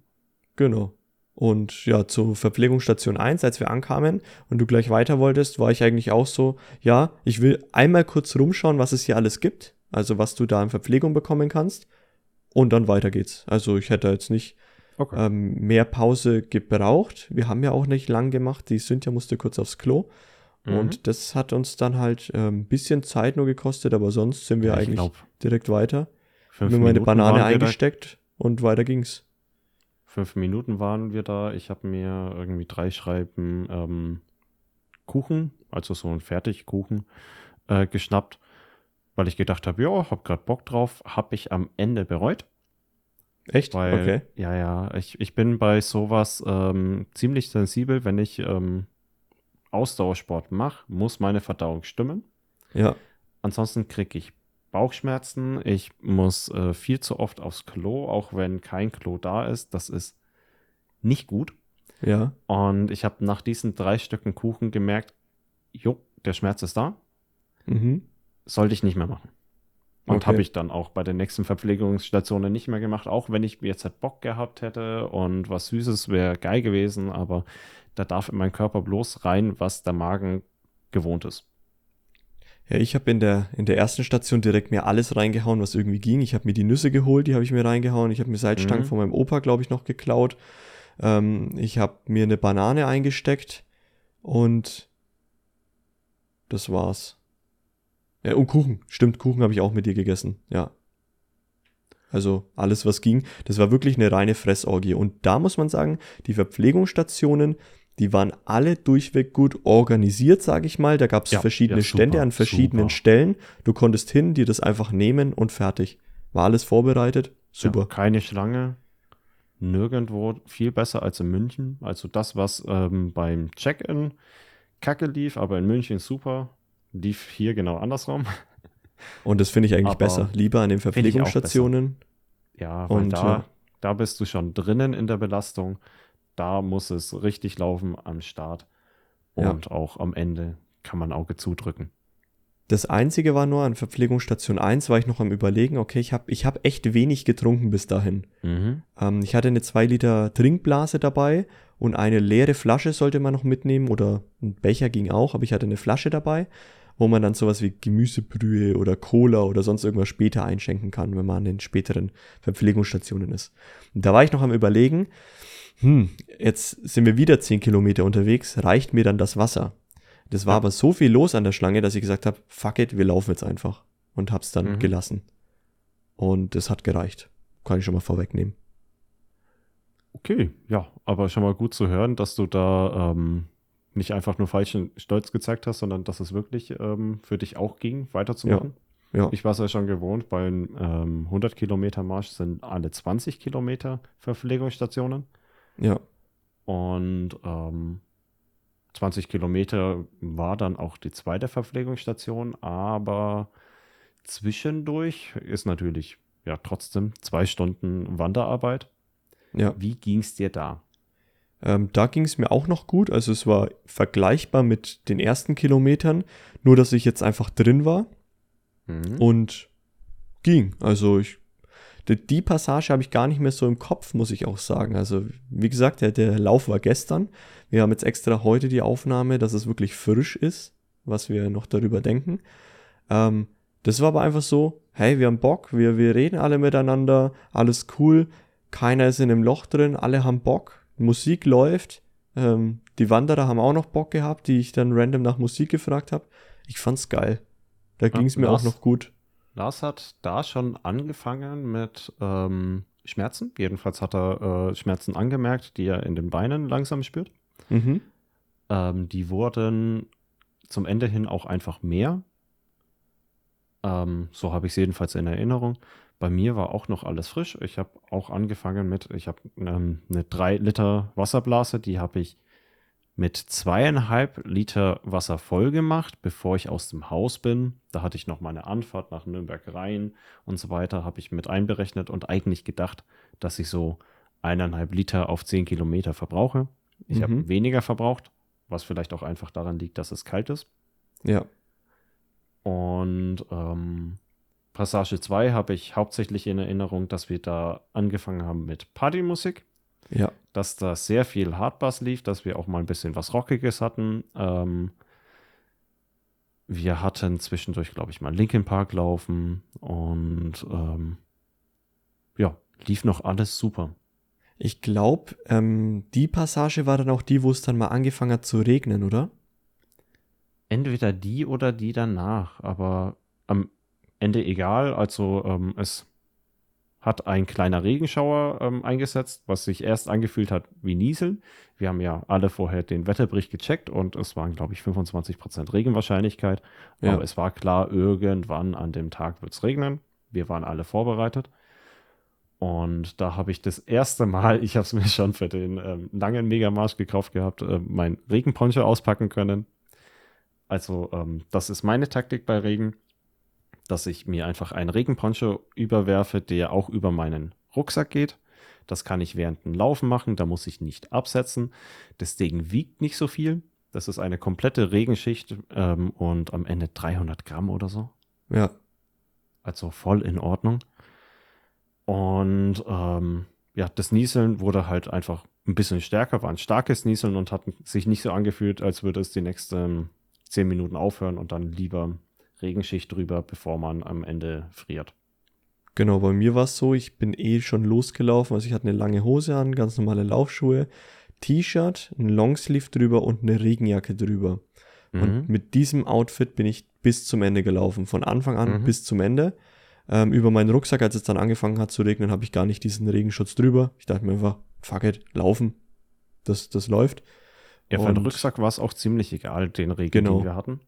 genau. Und ja, zur Verpflegungsstation 1, als wir ankamen und du gleich weiter wolltest, war ich eigentlich auch so, ja, ich will einmal kurz rumschauen, was es hier alles gibt. Also was du da an Verpflegung bekommen kannst. Und dann weiter geht's. Also ich hätte jetzt nicht Okay. ähm, mehr Pause gebraucht. Wir haben ja auch nicht lang gemacht. Die Cynthia musste kurz aufs Klo. Mhm. Und das hat uns dann halt ein ähm, bisschen Zeit nur gekostet, aber sonst sind wir Ja, ich eigentlich glaub, direkt weiter. fünf Haben mir meine Banane wir da. eingesteckt und weiter ging's. Fünf Minuten waren wir da. Ich habe mir irgendwie drei Schreiben ähm, Kuchen, also so ein Fertigkuchen, äh, geschnappt, weil ich gedacht habe, ja, hab grad Bock drauf. Habe ich am Ende bereut. Echt? Weil, okay. ja, ja, ich, ich bin bei sowas ähm, ziemlich sensibel, wenn ich ähm, Ausdauersport mache, muss meine Verdauung stimmen. Ja. Ansonsten kriege ich Bauchschmerzen. Ich muss äh, viel zu oft aufs Klo, auch wenn kein Klo da ist. Das ist nicht gut. Ja. Und ich habe nach diesen drei Stücken Kuchen gemerkt, jo, der Schmerz ist da, Mhm. sollte ich nicht mehr machen. Und Okay. habe ich dann auch bei den nächsten Verpflegungsstationen nicht mehr gemacht, auch wenn ich jetzt halt Bock gehabt hätte und was Süßes wäre geil gewesen, aber da darf in meinen Körper bloß rein, was der Magen gewohnt ist. Ja, ich habe in der, in der ersten Station direkt mir alles reingehauen, was irgendwie ging. Ich habe mir die Nüsse geholt, die habe ich mir reingehauen. Ich habe mir Salzstangen Mhm. von meinem Opa, glaube ich, noch geklaut. Ähm, ich habe mir eine Banane eingesteckt und das war's. Ja, und Kuchen. Stimmt, Kuchen habe ich auch mit dir gegessen. Ja. Also alles, was ging. Das war wirklich eine reine Fressorgie. Und da muss man sagen, die Verpflegungsstationen, die waren alle durchweg gut organisiert, sage ich mal. Da gab es Ja, verschiedene ja, super, Stände an verschiedenen super. Stellen. Du konntest hin, dir das einfach nehmen und fertig. War alles vorbereitet. Super. Ja, keine Schlange. Nirgendwo viel besser als in München. Also das, was ähm, beim Check-in kacke lief, aber in München super, lief hier genau andersrum. Und das finde ich eigentlich Aber besser. Lieber an den. Verpflegungsstationen. Ja, weil Und, da, ja. da bist du schon drinnen in der Belastung. Da muss es richtig laufen am Start. Ja. Und auch am Ende kann man Auge zudrücken. Das Einzige war nur an Verpflegungsstation 1, war ich noch am Überlegen, okay, ich habe ich hab echt wenig getrunken bis dahin. Mhm. Ähm, ich hatte eine 2 Liter Trinkblase dabei und eine leere Flasche sollte man noch mitnehmen oder ein Becher ging auch, aber ich hatte eine Flasche dabei, wo man dann sowas wie Gemüsebrühe oder Cola oder sonst irgendwas später einschenken kann, wenn man an den späteren Verpflegungsstationen ist. Und da war ich noch am Überlegen, hm, jetzt sind wir wieder 10 Kilometer unterwegs, reicht mir dann das Wasser? Das war Ja. aber so viel los an der Schlange, dass ich gesagt habe, fuck it, wir laufen jetzt einfach. Und hab's dann Mhm. gelassen. Und es hat gereicht. Kann ich schon mal vorwegnehmen. Okay, ja, aber schon mal gut zu hören, dass du da ähm, nicht einfach nur falschen Stolz gezeigt hast, sondern dass es wirklich ähm, für dich auch ging, weiterzumachen. Ja. Ich war es ja schon gewohnt, beim ähm, 100 Kilometer Marsch sind alle 20 Kilometer Verpflegungsstationen. Ja. Und ähm, 20 Kilometer war dann auch die zweite Verpflegungsstation, aber zwischendurch ist natürlich ja trotzdem zwei Stunden Wanderarbeit. Ja. Wie ging es dir da? Ähm, da ging es mir auch noch gut. Also es war vergleichbar mit den ersten Kilometern, nur dass ich jetzt einfach drin war Mhm. und ging. Also ich, die, die Passage habe ich gar nicht mehr so im Kopf, muss ich auch sagen. Also wie gesagt, der, der Lauf war gestern. Wir haben jetzt extra heute die Aufnahme, dass es wirklich frisch ist, was wir noch darüber denken. Ähm, das war aber einfach so, hey, wir haben Bock, wir, wir reden alle miteinander, alles cool, keiner ist in einem Loch drin, alle haben Bock, Musik läuft, ähm, die Wanderer haben auch noch Bock gehabt, die ich dann random nach Musik gefragt habe. Ich fand's geil. Da ging es mir Lars- auch noch gut. Lars hat da schon angefangen mit ähm, Schmerzen. Jedenfalls hat er äh, Schmerzen angemerkt, die er in den Beinen langsam spürt. Mhm. Ähm, die wurden zum Ende hin auch einfach mehr. Ähm, so habe ich es jedenfalls in Erinnerung. Bei mir war auch noch alles frisch. Ich habe auch angefangen mit, ich habe ähm, eine 3 Liter Wasserblase, die habe ich mit zweieinhalb Liter Wasser voll gemacht, bevor ich aus dem Haus bin. Da hatte ich noch meine Anfahrt nach Nürnberg rein und so weiter, habe ich mit einberechnet und eigentlich gedacht, dass ich so eineinhalb Liter auf zehn Kilometer verbrauche. Ich habe Mhm. weniger verbraucht, was vielleicht auch einfach daran liegt, dass es kalt ist. Ja. Und ähm, Passage 2 habe ich hauptsächlich in Erinnerung, dass wir da angefangen haben mit Partymusik, Ja. dass da sehr viel Hardbass lief, dass wir auch mal ein bisschen was Rockiges hatten. Ähm, wir hatten zwischendurch, glaube ich, mal Linkin Park laufen und ähm, ja, lief noch alles super. Ich glaube, ähm, die Passage war dann auch die, wo es dann mal angefangen hat zu regnen, oder? Entweder die oder die danach, aber am Ende egal. Also ähm, es hat ein kleiner Regenschauer ähm, eingesetzt, was sich erst angefühlt hat wie Nieseln. Wir haben ja alle vorher den Wetterbericht gecheckt und es waren, glaube ich, 25% Regenwahrscheinlichkeit. Ja. Aber es war klar, irgendwann an dem Tag wird es regnen. Wir waren alle vorbereitet. Und da habe ich das erste Mal, ich habe es mir schon für den ähm, langen Megamarsch gekauft gehabt, äh, mein Regenponcho auspacken können. Also ähm, das ist meine Taktik bei Regen, dass ich mir einfach einen Regenponcho überwerfe, der auch über meinen Rucksack geht. Das kann ich während dem Laufen machen, da muss ich nicht absetzen. Das Ding wiegt nicht so viel. Das ist eine komplette Regenschicht ähm, und am Ende 300 Gramm oder so. Ja. Also voll in Ordnung. Und ähm, ja, das Nieseln wurde halt einfach ein bisschen stärker, war ein starkes Nieseln und hat sich nicht so angefühlt, als würde es die nächsten zehn Minuten aufhören und dann lieber Regenschicht drüber, bevor man am Ende friert. Genau, bei mir war es so, ich bin eh schon losgelaufen. Also ich hatte eine lange Hose an, ganz normale Laufschuhe, T-Shirt, ein Longsleeve drüber und eine Regenjacke drüber. Und mit diesem Outfit bin ich bis zum Ende gelaufen. Von Anfang an Mhm. bis zum Ende. Ähm, über meinen Rucksack, als es dann angefangen hat zu regnen, habe ich gar nicht diesen Regenschutz drüber. Ich dachte mir einfach, fuck it, laufen. Das, das läuft. Ja, für den Rücksack war es auch ziemlich egal, den Regen, Genau. den wir hatten.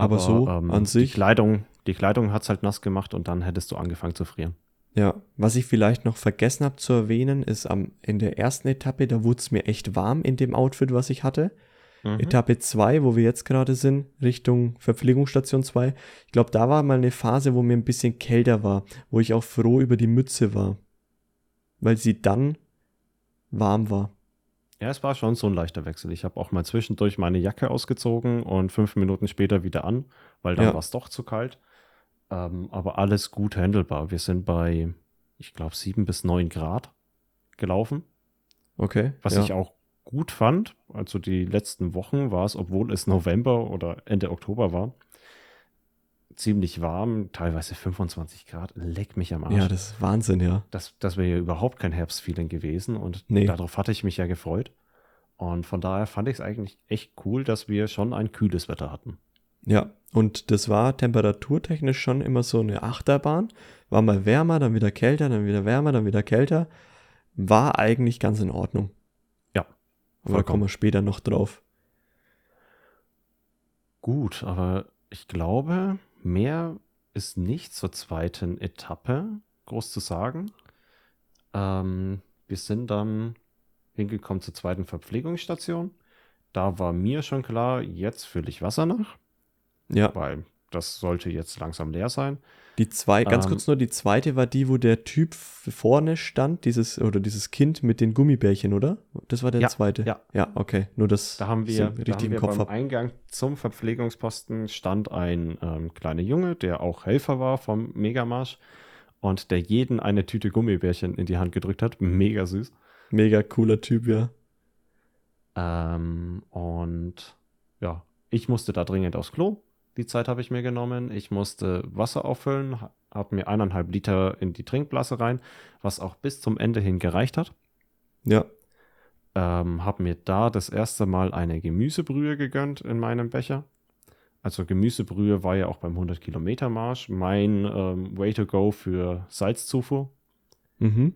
Aber so an sich- Die Kleidung, die Kleidung hat es halt nass gemacht und dann hättest du angefangen zu frieren. Ja, was ich vielleicht noch vergessen habe zu erwähnen, ist am, in der ersten Etappe, da wurde es mir echt warm in dem Outfit, was ich hatte. Mhm. Etappe 2, wo wir jetzt gerade sind, Richtung Verpflegungsstation 2. Ich glaube, da war mal eine Phase, wo mir ein bisschen kälter war, wo ich auch froh über die Mütze war. Weil sie dann warm war. Ja, es war schon so ein leichter Wechsel. Ich habe auch mal zwischendurch meine Jacke ausgezogen und fünf Minuten später wieder an, weil dann Ja. war es doch zu kalt. Ähm, aber alles gut handelbar. Wir sind bei, ich glaube, sieben bis neun Grad gelaufen, Okay. was ja. ich auch gut fand. Also die letzten Wochen war es, obwohl es November oder Ende Oktober war, ziemlich warm, teilweise 25 Grad. Leck mich am Arsch. Ja, das ist Wahnsinn, ja. das, das wäre ja überhaupt kein Herbstfeeling gewesen und Nee. darauf hatte ich mich ja gefreut. Und von daher fand ich es eigentlich echt cool, dass wir schon ein kühles Wetter hatten. Ja, und das war temperaturtechnisch schon immer so eine Achterbahn. War mal wärmer, dann wieder kälter, dann wieder wärmer, dann wieder kälter. War eigentlich ganz in Ordnung. Ja, Aber da kommen wir später noch drauf. Gut, aber ich glaube, mehr ist nicht zur zweiten Etappe groß zu sagen. Ähm, wir sind dann hingekommen zur zweiten Verpflegungsstation. Da war mir schon klar, jetzt fülle ich Wasser nach, Ja. weil das sollte jetzt langsam leer sein. Die zwei, ganz Ähm, kurz nur, die zweite war die, wo der Typ vorne stand, dieses, oder dieses Kind mit den Gummibärchen, oder? Das war der Ja, zweite. ja. Ja, okay. Nur das Da haben wir, da richtig haben im wir Kopf beim hab. Eingang zum Verpflegungsposten stand ein ähm, kleiner Junge, der auch Helfer war vom Megamarsch und der jeden eine Tüte Gummibärchen in die Hand gedrückt hat. Mega süß. Mega cooler Typ, ja. Ähm, und ja, ich musste da dringend aufs Klo. Die Zeit habe ich mir genommen. Ich musste Wasser auffüllen, habe mir eineinhalb Liter in die Trinkblase rein, was auch bis zum Ende hin gereicht hat. Ja. Ähm, habe mir da das erste Mal eine Gemüsebrühe gegönnt in meinem Becher. Also Gemüsebrühe war ja auch beim 100 Kilometer Marsch mein ähm, Way to go für Salzzufuhr. Mhm.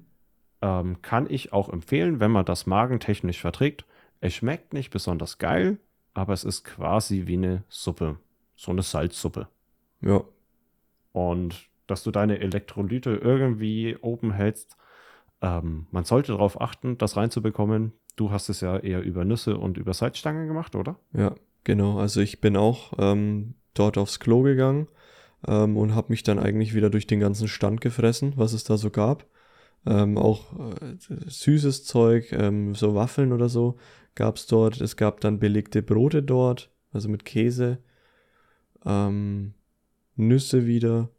Ähm, kann ich auch empfehlen, wenn man das magentechnisch verträgt. Es schmeckt nicht besonders geil, aber es ist quasi wie eine Suppe. So eine Salzsuppe. Ja. Und dass du deine Elektrolyte irgendwie oben hältst. Ähm, man sollte darauf achten, das reinzubekommen. Du hast es ja eher über Nüsse und über Salzstangen gemacht, oder? Ja, genau. Also ich bin auch ähm, dort aufs Klo gegangen ähm, und habe mich dann eigentlich wieder durch den ganzen Stand gefressen, was es da so gab. Ähm, auch äh, süßes Zeug, ähm, so Waffeln oder so gab es dort. Es gab dann belegte Brote dort, also mit Käse, ähm, Nüsse wieder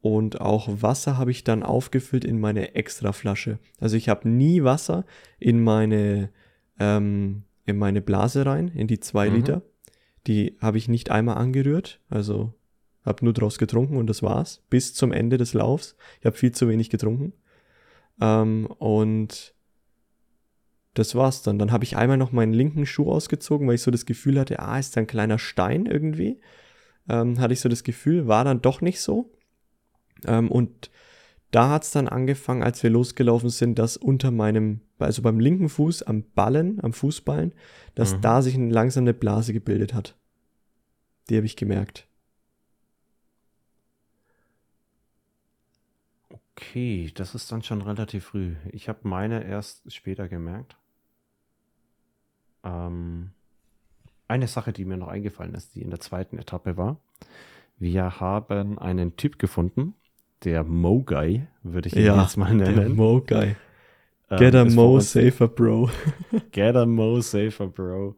und auch Wasser habe ich dann aufgefüllt in meine Extraflasche. Also ich habe nie Wasser in meine ähm, in meine Blase rein, in die zwei Mhm. Liter. Die habe ich nicht einmal angerührt, also habe nur draus getrunken und das war's bis zum Ende des Laufs. Ich habe viel zu wenig getrunken ähm, und das war's dann. Dann habe ich einmal noch meinen linken Schuh ausgezogen, weil ich so das Gefühl hatte, ah, ist da ein kleiner Stein irgendwie. Ähm, hatte ich so das Gefühl, war dann doch nicht so. Ähm, und da hat's dann angefangen, als wir losgelaufen sind, dass unter meinem, also beim linken Fuß am Ballen, am Fußballen, dass Mhm. da sich eine langsam eine Blase gebildet hat. Die habe ich gemerkt. Okay, das ist dann schon relativ früh. Ich habe meine erst später gemerkt. Ähm, eine Sache, die mir noch eingefallen ist, die in der zweiten Etappe war. Wir haben einen Typ gefunden, der Mo Guy, würde ich ihn jetzt mal der nennen. Mo Guy. Ähm, Get a Mo safer, Bro. Get a Mo Safer, Bro.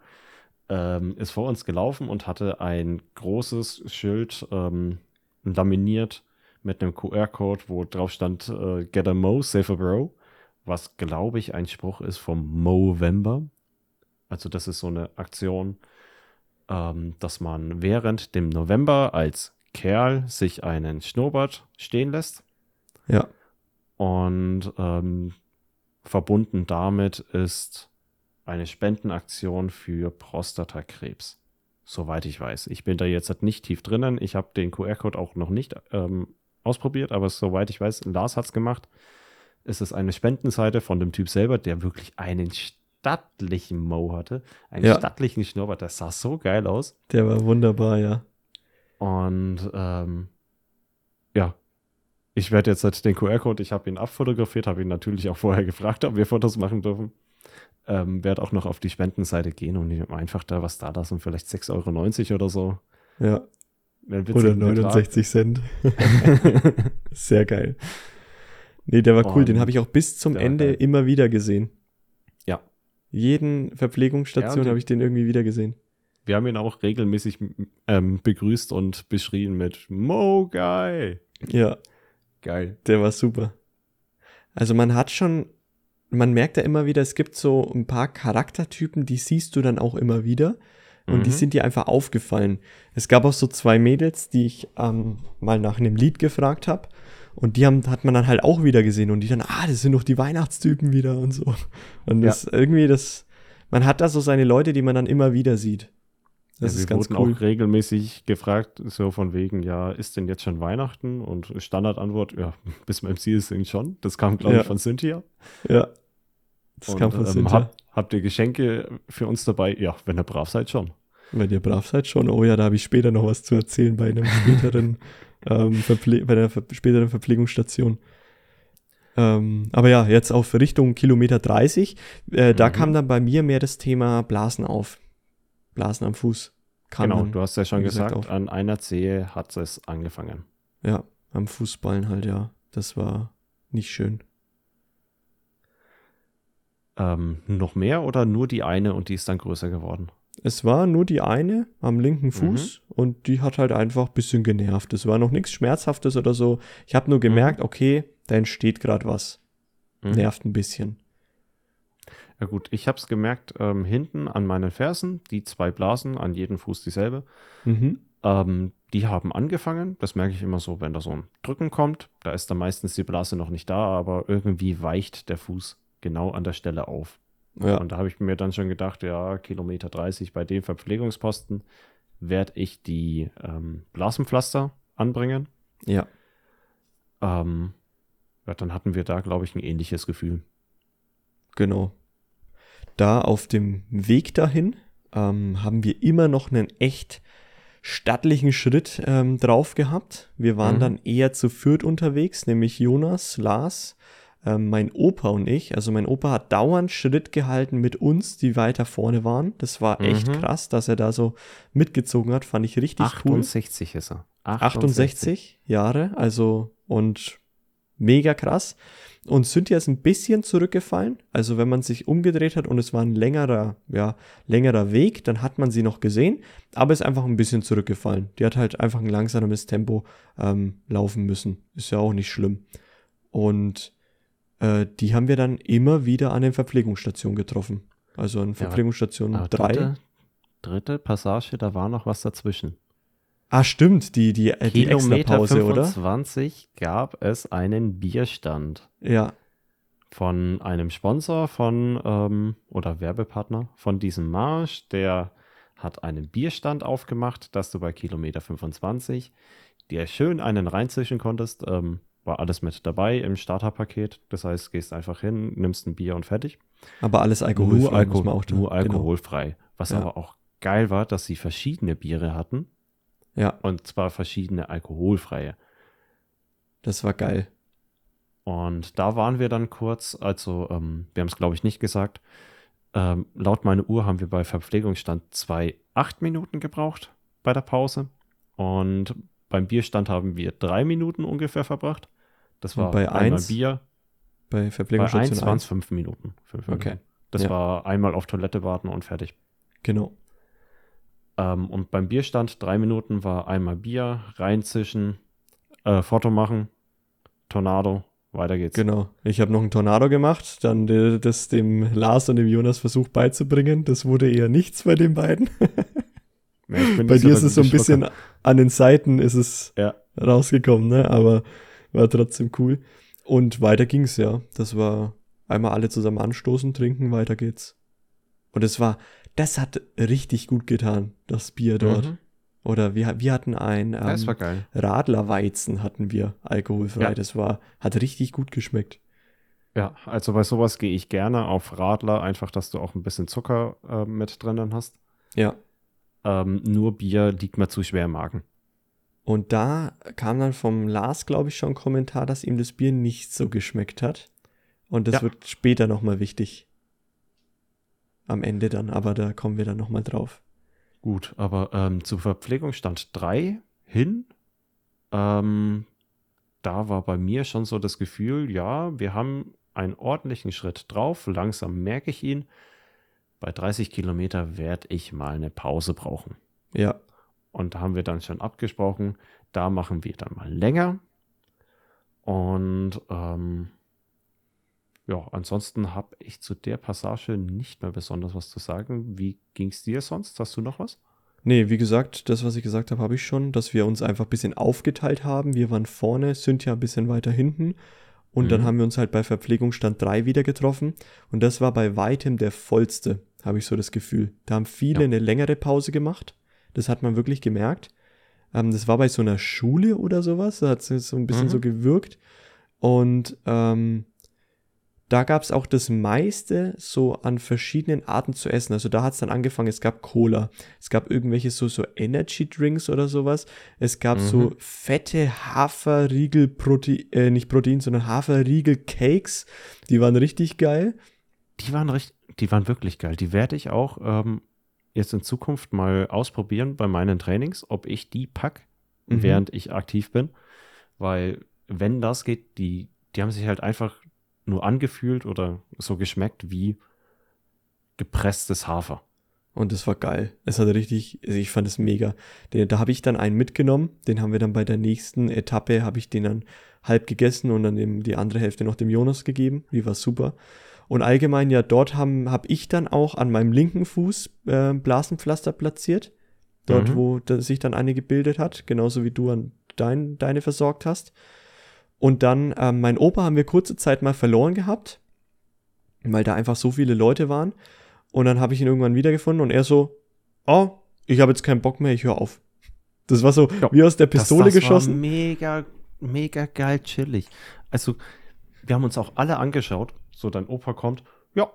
Ähm, ist vor uns gelaufen und hatte ein großes Schild ähm, laminiert mit einem QR-Code, wo drauf stand äh, Get a Mo Safer, Bro. Was, glaube ich, ein Spruch ist vom Movember. Also, das ist so eine Aktion, ähm, dass man während dem November als Kerl sich einen Schnurrbart stehen lässt. Ja. Und ähm, verbunden damit ist eine Spendenaktion für Prostatakrebs. Soweit ich weiß. Ich bin da jetzt halt nicht tief drinnen. Ich habe den QR-Code auch noch nicht ähm, ausprobiert, aber soweit ich weiß, Lars hat es gemacht. Es ist eine Spendenseite von dem Typ selber, der wirklich einen stattlichen Mo hatte. Einen Ja. stattlichen Schnurrbart. Das sah so geil aus. Der war wunderbar, ja. Und ähm, ja, ich werde jetzt halt den QR-Code, ich habe ihn abfotografiert, habe ihn natürlich auch vorher gefragt, ob wir Fotos machen dürfen. Ähm, werde auch noch auf die Spendenseite gehen und einfach da was da lassen, vielleicht 6,90 Euro oder so. Ja. Oder witzigen Betrag. 69 Cent. Sehr geil. Nee, der war cool. Den habe ich auch bis zum Ende geil. immer wieder gesehen. Ja. Jeden Ja, Verpflegungsstation und- habe ich den irgendwie wieder gesehen. Wir haben ihn auch regelmäßig ähm, begrüßt und beschrien mit Mo Guy. Ja, Geil. der war super. Also man hat schon, man merkt ja immer wieder, es gibt so ein paar Charaktertypen, die siehst du dann auch immer wieder. Und die Mhm. sind dir einfach aufgefallen. Es gab auch so zwei Mädels, die ich ähm, mal nach einem Lied gefragt habe. Und die haben, hat man dann halt auch wieder gesehen. Und die dann, ah, das sind doch die Weihnachtstypen wieder und so. Und Ja. das irgendwie, das, man hat da so seine Leute, die man dann immer wieder sieht. Das ja, ist wir ganz wurden cool. auch regelmäßig gefragt, so von wegen, ja, ist denn jetzt schon Weihnachten? Und Standardantwort, ja, bis beim Ziel sind schon. Das kam, glaube Ja. ich, von Cynthia. Ja. Das Und, kam von ähm, Cynthia. hab, habt ihr Geschenke für uns dabei? Ja, wenn ihr brav seid, schon. Wenn ihr brav seid schon. Oh ja, da habe ich später noch was zu erzählen bei einem späteren, ähm, bei einer ver späteren Verpflegungsstation. Ähm, aber ja, jetzt auf Richtung Kilometer 30, äh, da Mhm. kam dann bei mir mehr das Thema Blasen auf. Blasen am Fuß. Genau, dann, du hast ja schon gesagt, gesagt, an einer Zehe hat es angefangen. Ja, am Fußballen halt, ja. Das war nicht schön. Ähm, noch mehr oder nur die eine und die ist dann größer geworden? Es war nur die eine am linken Fuß und die hat halt einfach ein bisschen genervt. Es war noch nichts Schmerzhaftes oder so. Ich habe nur gemerkt, okay, da entsteht gerade was. Mhm. Nervt ein bisschen. Ja gut, ich habe es gemerkt, ähm, hinten an meinen Fersen, die zwei Blasen, an jedem Fuß dieselbe, Mhm. ähm, die haben angefangen. Das merke ich immer so, wenn da so ein Drücken kommt. Da ist dann meistens die Blase noch nicht da, aber irgendwie weicht der Fuß genau an der Stelle auf. Ja, Und da habe ich mir dann schon gedacht, ja, Kilometer 30 bei dem Verpflegungsposten werde ich die ähm, Blasenpflaster anbringen. ja. Ähm, ja, dann hatten wir da, glaube ich, ein ähnliches Gefühl. Genau. Da auf dem Weg dahin ähm, haben wir immer noch einen echt stattlichen Schritt ähm, drauf gehabt. Wir waren Mhm. dann eher zu viert unterwegs, nämlich Jonas, Lars, mein Opa und ich. Also mein Opa hat dauernd Schritt gehalten mit uns, die weiter vorne waren. Das war echt Mhm. krass, dass er da so mitgezogen hat. Fand ich richtig cool. 68 ist er. 68 Jahre, also und mega krass. Und Cynthia ist ein bisschen zurückgefallen. Also wenn man sich umgedreht hat und es war ein längerer, ja, längerer Weg, dann hat man sie noch gesehen, aber ist einfach ein bisschen zurückgefallen. Die hat halt einfach ein langsames Tempo ähm, laufen müssen. Ist ja auch nicht schlimm. Und äh, die haben wir dann immer wieder an den Verpflegungsstationen getroffen. Also an Verpflegungsstation Aber 3. dritte, dritte Passage, da war noch was dazwischen. Ah, stimmt, die, die, äh, die Kilometer oder? 25 gab es einen Bierstand Ja, von einem Sponsor von ähm, oder Werbepartner von diesem Marsch. Der hat einen Bierstand aufgemacht, dass du bei Kilometer 25 dir schön einen reinzischen konntest. Ähm, war alles mit dabei im Starterpaket. Das heißt, gehst einfach hin, nimmst ein Bier und fertig. aber alles alkoholfrei, nur, Alko muss man auch nur genau. alkoholfrei. Was Ja. aber auch geil war, dass sie verschiedene Biere hatten. Ja, Und zwar verschiedene alkoholfreie. das war geil. Und da waren wir dann kurz, also ähm, wir haben es glaube ich nicht gesagt. Ähm, laut meiner Uhr haben wir bei Verpflegungsstand 2 8 Minuten gebraucht bei der Pause. Und beim Bierstand haben wir drei Minuten ungefähr verbracht. Das Und war bei einmal eins? Bier. Bei Bei 1 Verpflegungsstation waren es 1. fünf Minuten. Fünf Okay. Minuten. Das Ja. war einmal auf Toilette warten und fertig. Genau. Ähm, und beim Bierstand drei Minuten war einmal Bier, reinzischen, äh, Foto machen, Tornado, weiter geht's. Genau. Ich habe noch einen Tornado gemacht, dann äh, das dem Lars und dem Jonas versucht beizubringen. Das wurde eher nichts bei den beiden. Ja, bei dir ist es so ein bisschen an den Seiten ist es Ja. rausgekommen, ne? Aber war trotzdem cool. Und weiter ging's ja. Das war einmal alle zusammen anstoßen, trinken, weiter geht's. Und es war, das hat richtig gut getan, das Bier dort. Mhm. Oder wir, wir hatten ein ähm. Radlerweizen hatten wir alkoholfrei. Ja. Das war, hat richtig gut geschmeckt. Ja, also bei sowas gehe ich gerne auf Radler, einfach, dass du auch ein bisschen Zucker äh, mit drinnen hast. Ja. Ähm, nur Bier liegt mir zu schwer im Magen. Und da kam dann vom Lars, glaube ich, schon ein Kommentar, dass ihm das Bier nicht so geschmeckt hat. Und das Ja. wird später nochmal wichtig. Am Ende dann, aber da kommen wir dann nochmal drauf. Gut, aber ähm, zu Verpflegungsstand 3 hin, ähm, da war bei mir schon so das Gefühl, ja, wir haben einen ordentlichen Schritt drauf, langsam merke ich ihn. Bei 30 Kilometer werde ich mal eine Pause brauchen. Ja, Und da haben wir dann schon abgesprochen, da machen wir dann mal länger. Und ähm, ja, ansonsten habe ich zu der Passage nicht mehr besonders was zu sagen. Wie ging es dir sonst? Hast du noch was? nee, wie gesagt, das, was ich gesagt habe, habe ich schon, dass wir uns einfach ein bisschen aufgeteilt haben. Wir waren vorne, Cynthia ein bisschen weiter hinten. Und dann Mhm. haben wir uns halt bei Verpflegungsstand 3 wieder getroffen. Und das war bei weitem der vollste, habe ich so das Gefühl. Da haben viele Ja. eine längere Pause gemacht. Das hat man wirklich gemerkt. Ähm, das war bei so einer Schule oder sowas. Da hat es so ein bisschen Mhm. so gewirkt. Und ähm, da gab es auch das meiste so an verschiedenen Arten zu essen. Also da hat es dann angefangen, es gab Cola, es gab irgendwelche so, so Energy Drinks oder sowas. Es gab mhm. so fette Haferriegel, Protein, äh, nicht Protein, sondern Haferriegel Cakes. Die waren richtig geil. Die waren richtig, die waren wirklich geil. Die werde ich auch ähm, jetzt in Zukunft mal ausprobieren bei meinen Trainings, ob ich die pack, mhm. während ich aktiv bin. Weil, wenn das geht, die, die haben sich halt einfach nur angefühlt oder so geschmeckt wie gepresstes Hafer. Und das war geil. Es hat richtig, also ich fand es mega. Den, da habe ich dann einen mitgenommen, den haben wir dann bei der nächsten Etappe, habe ich den dann halb gegessen und dann eben die andere Hälfte noch dem Jonas gegeben. Die war super. Und allgemein ja, dort habe hab ich dann auch an meinem linken Fuß äh, Blasenpflaster platziert. Dort, mhm. wo sich dann eine gebildet hat, genauso wie du an dein, deine versorgt hast. Und dann, ähm, mein Opa haben wir kurze Zeit mal verloren gehabt, weil da einfach so viele Leute waren. Und dann habe ich ihn irgendwann wiedergefunden und er so, oh, ich habe jetzt keinen Bock mehr, ich höre auf. Das war so ja, wie aus der Pistole das, das geschossen. War mega, mega geil chillig. Also, wir haben uns auch alle angeschaut. So, dein Opa kommt, ja,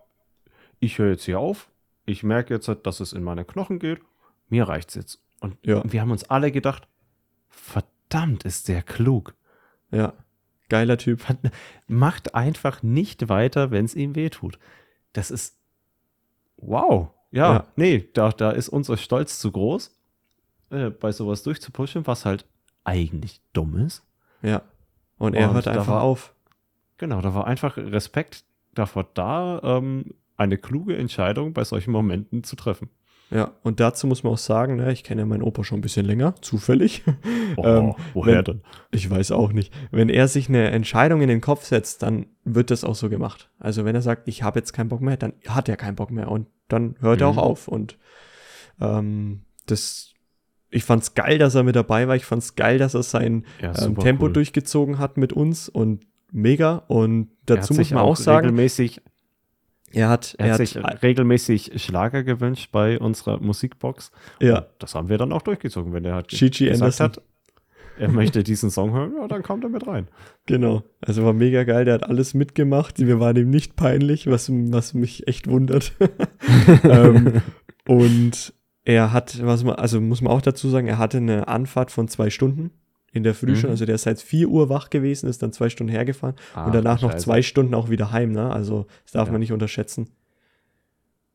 ich höre jetzt hier auf. Ich merke jetzt, dass es in meine Knochen geht. Mir reicht's jetzt. Und ja. wir haben uns alle gedacht, verdammt, ist der klug. Ja. Geiler Typ. Macht einfach nicht weiter, wenn es ihm wehtut. Das ist wow. Ja, ja, nee, da, da ist unser Stolz zu groß, äh, bei sowas durchzupushen, was halt eigentlich dumm ist. Ja. Und er Und hört einfach war, auf. Genau, da war einfach Respekt davor da, ähm, eine kluge Entscheidung bei solchen Momenten zu treffen. Ja, und dazu muss man auch sagen, ne, ich kenne ja meinen Opa schon ein bisschen länger, zufällig. Oh, ähm, woher wenn, denn? Ich weiß auch nicht. Wenn er sich eine Entscheidung in den Kopf setzt, dann wird das auch so gemacht. Also wenn er sagt, ich habe jetzt keinen Bock mehr, dann hat er keinen Bock mehr und dann hört mhm. er auch mhm. auf. Und ähm, das, ich fand's geil, dass er mit dabei war. Ich fand's geil, dass er sein ja, ähm, Tempo cool. durchgezogen hat mit uns und mega. Und dazu muss man auch sagen, regelmäßig er hat, er, er hat sich regelmäßig Schlager gewünscht bei unserer Musikbox. Ja. Und das haben wir dann auch durchgezogen. Wenn er hat Gigi gesagt Anderson. hat, er möchte diesen Song hören, ja, dann kommt er mit rein. Genau. Also war mega geil. Der hat alles mitgemacht. Wir waren ihm nicht peinlich, was, was mich echt wundert. ähm, und er hat, was man, also muss man auch dazu sagen, er hatte eine Anfahrt von zwei Stunden in der Früh mhm. schon. Also der ist seit 4 Uhr wach gewesen, ist dann zwei Stunden hergefahren ah, und danach noch zwei Stunden auch wieder heim. Ne? Also das darf ja. man nicht unterschätzen.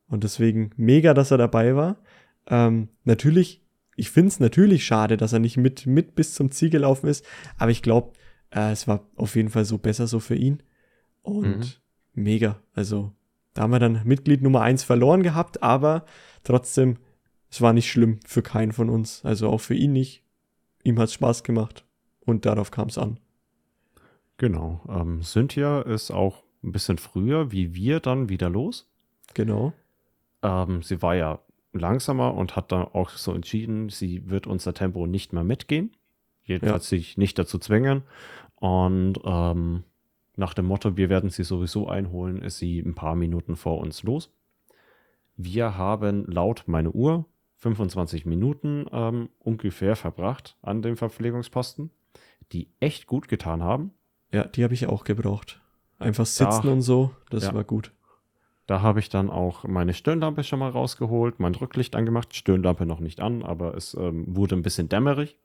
Und deswegen mega, dass er dabei war. Ähm, natürlich, ich finde es natürlich schade, dass er nicht mit, mit bis zum Ziel gelaufen ist, aber ich glaube, äh, es war auf jeden Fall so besser so für ihn. Und mhm. mega. Also da haben wir dann Mitglied Nummer 1 verloren gehabt, aber trotzdem, es war nicht schlimm für keinen von uns. Also auch für ihn nicht ihm hat es Spaß gemacht und darauf kam es an. Genau. Ähm, Cynthia ist auch ein bisschen früher wie wir dann wieder los. Genau. Ähm, sie war ja langsamer und hat dann auch so entschieden, sie wird unser Tempo nicht mehr mitgehen. Jedenfalls ja. sich nicht dazu zwängen. Und ähm, nach dem Motto, wir werden sie sowieso einholen, ist sie ein paar Minuten vor uns los. Wir haben laut meine Uhr 25 Minuten ähm, ungefähr verbracht an dem Verpflegungsposten, die echt gut getan haben. Ja, die habe ich auch gebraucht. Einfach sitzen da, und so, das ja. war gut. Da habe ich dann auch meine Stirnlampe schon mal rausgeholt, mein Rücklicht angemacht, Stirnlampe noch nicht an, aber es ähm, wurde ein bisschen dämmerig.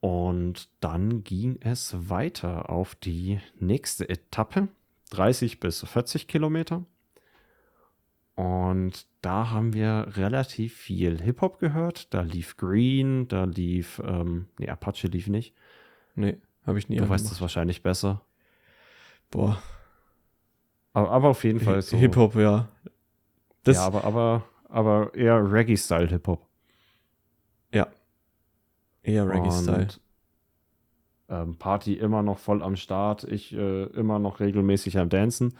Und dann ging es weiter auf die nächste Etappe, 30 bis 40 Kilometer. Und da haben wir relativ viel Hip-Hop gehört. Da lief Green, da lief, ähm, nee, Apache lief nicht. Nee, habe ich nie Du weißt es wahrscheinlich besser. Boah. Aber, aber auf jeden Fall so. Hip-Hop, ja. Das ja, aber, aber, aber eher Reggae-Style-Hip-Hop. Ja. Eher Reggae-Style. Ähm, Party immer noch voll am Start. Ich äh, immer noch regelmäßig am Dancen.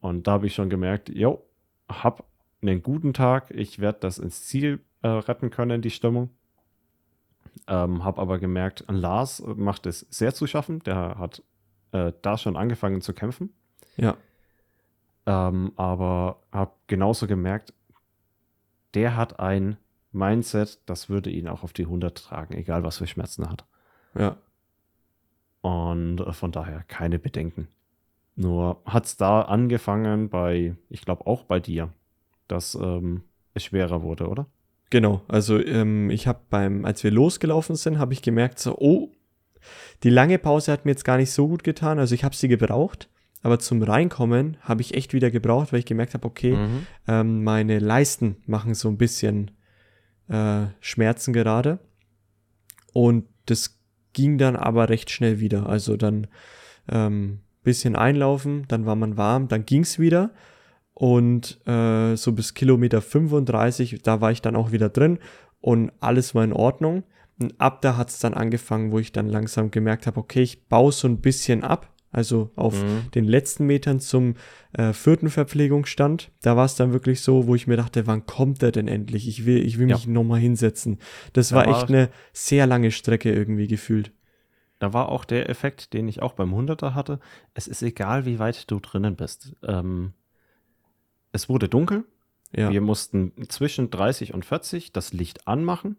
Und da habe ich schon gemerkt, jo, habe einen guten Tag. Ich werde das ins Ziel äh, retten können, die Stimmung. Ähm, habe aber gemerkt, Lars macht es sehr zu schaffen. Der hat äh, da schon angefangen zu kämpfen. Ja. Ähm, aber habe genauso gemerkt, der hat ein Mindset, das würde ihn auch auf die 100 tragen, egal was für Schmerzen er hat. Ja. Und äh, von daher keine Bedenken. Nur hat es da angefangen bei, ich glaube auch bei dir, dass ähm, es schwerer wurde, oder? Genau, also ähm, ich habe beim, als wir losgelaufen sind, habe ich gemerkt, so, oh, die lange Pause hat mir jetzt gar nicht so gut getan, also ich habe sie gebraucht, aber zum Reinkommen habe ich echt wieder gebraucht, weil ich gemerkt habe, okay, Mhm. ähm, meine Leisten machen so ein bisschen äh, Schmerzen gerade. Und das ging dann aber recht schnell wieder. Also dann ähm, bisschen einlaufen, dann war man warm, dann ging's wieder. Und äh, so bis Kilometer 35, da war ich dann auch wieder drin und alles war in Ordnung. Und ab da hat's dann angefangen, wo ich dann langsam gemerkt habe, okay, ich baue so ein bisschen ab. Also auf Mhm. den letzten Metern zum äh, vierten Verpflegungsstand. Da war es dann wirklich so, wo ich mir dachte, wann kommt der denn endlich? Ich will, ich will Ja. mich nochmal hinsetzen. Das Da war war- echt eine sehr lange Strecke irgendwie gefühlt. Da war auch der Effekt, den ich auch beim 100er hatte. Es ist egal, wie weit du drinnen bist. Ähm, es wurde dunkel. Ja, Wir mussten zwischen 30 und 40 das Licht anmachen,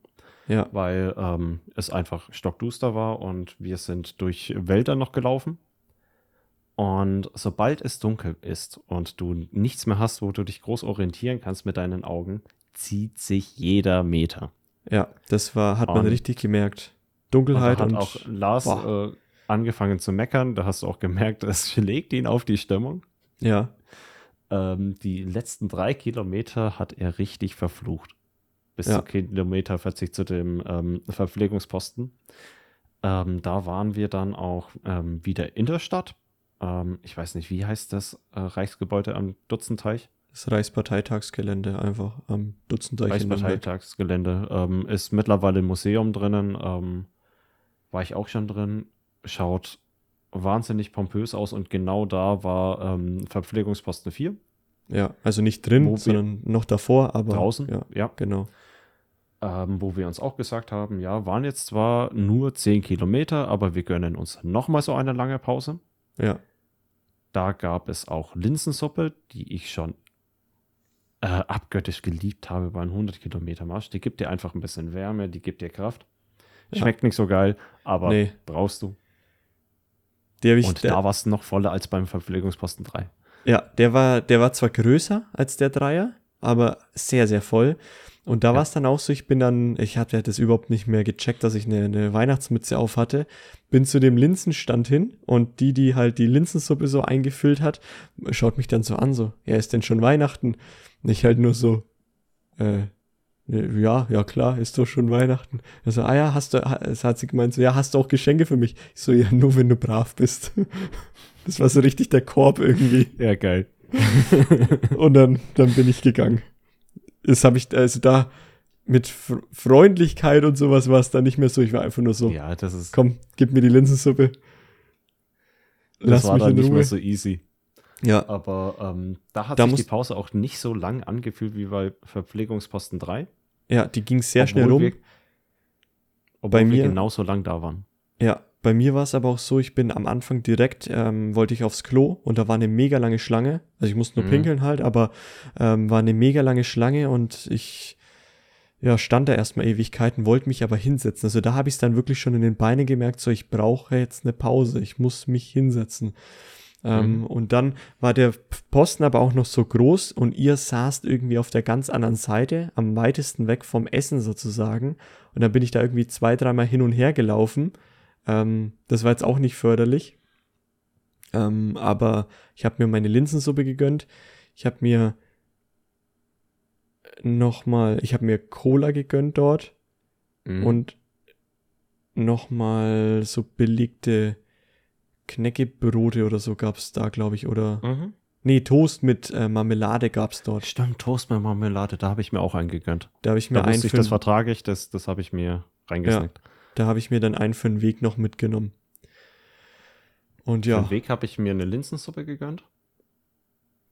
ja, weil ähm, es einfach stockduster war und wir sind durch Wälder noch gelaufen. Und sobald es dunkel ist und du nichts mehr hast, wo du dich groß orientieren kannst mit deinen Augen, zieht sich jeder Meter. ja. Das war, hat man Und- richtig gemerkt. Und Dunkelheit da hat und, auch Lars äh, angefangen zu meckern. Da hast du auch gemerkt, es schlägt ihn auf die Stimmung. ja, Ähm, die letzten drei Kilometer hat er richtig verflucht. Bis Ja. zu Kilometer 40 zu dem ähm, Verpflegungsposten. Ähm, da waren wir dann auch ähm, wieder in der Stadt. Ähm, ich weiß nicht, wie heißt das äh, Reichsgebäude am Dutzenteich? das Reichsparteitagsgelände einfach am Nürnberg. Reichsparteitagsgelände. Ähm, ist mittlerweile ein Museum drinnen. Ähm, war ich auch schon drin. Schaut wahnsinnig pompös aus und genau da war ähm, Verpflegungsposten 4 Ja, also nicht drin, Wo sondern noch davor, aber draußen. Ja, ja. genau. ähm, wo wir uns auch gesagt haben, ja, waren jetzt zwar nur 10 Kilometer, aber wir gönnen uns nochmal so eine lange Pause. Ja, Da gab es auch Linsensuppe, die ich schon äh, abgöttisch geliebt habe bei einem 100 Kilometer Marsch. Die gibt dir einfach ein bisschen Wärme, die gibt dir Kraft. Ja. Schmeckt nicht so geil, aber Nee. brauchst du. ich, Und der, da war es noch voller als beim Verpflegungsposten 3. ja, der war, der war zwar größer als der Dreier, aber sehr, sehr voll. Und da Ja. war es dann auch so, ich bin dann, ich hatte das überhaupt nicht mehr gecheckt, dass ich eine, eine Weihnachtsmütze auf hatte, bin zu dem Linsenstand hin und die, die halt die Linsensuppe so eingefüllt hat, schaut mich dann so an, so, ja, ist denn schon Weihnachten? Und ich halt nur so, äh, ja, ja klar, ist doch schon Weihnachten. Also, ah ja, hast du, es hat sie gemeint, so, ja, hast du auch Geschenke für mich? Ich so, ja, nur wenn du brav bist. Das war so richtig der Korb irgendwie. Ja, geil. Und dann, dann bin ich gegangen. Das habe ich, also da mit Fr Freundlichkeit und sowas war es dann nicht mehr so. Ich war einfach nur so, Ja, das ist. komm, gib mir die Linsensuppe. das Lass war mich dann in nicht Ruhe. mehr so easy. Ja, Aber ähm, da hat Da sich die Pause auch nicht so lang angefühlt wie bei Verpflegungsposten 3. ja, die ging sehr obwohl schnell rum. Wir, obwohl Bei wir mir- genauso lang da waren. Ja, bei mir war es aber auch so, ich bin am Anfang direkt, ähm, wollte ich aufs Klo und da war eine mega lange Schlange. Also ich musste nur Mhm. pinkeln halt, aber ähm, war eine mega lange Schlange und ich ja, stand da erstmal Ewigkeiten, wollte mich aber hinsetzen. Also da habe ich es dann wirklich schon in den Beinen gemerkt, so ich brauche jetzt eine Pause, ich muss mich hinsetzen. Ähm, Mhm. Und dann war der Posten aber auch noch so groß und ihr saßt irgendwie auf der ganz anderen Seite, am weitesten weg vom Essen sozusagen. Und dann bin ich da irgendwie zwei, dreimal hin und her gelaufen. Ähm, das war jetzt auch nicht förderlich. Ähm, aber ich habe mir meine Linsensuppe gegönnt. Ich habe mir nochmal, ich habe mir Cola gegönnt dort Mhm. und nochmal so belegte Knäckebrote oder so gab's da, glaube ich. Oder. Mhm. Nee, Toast mit äh, Marmelade gab's dort. Stimmt, Toast mit Marmelade, da habe ich mir auch eingegönnt. Da habe ich mir Da einen ich, für, das vertrage ich, das, das habe ich mir reingesnackt. da habe ich mir dann einen für den Weg noch mitgenommen. Und Für ja, den Weg habe ich mir eine Linsensuppe gegönnt.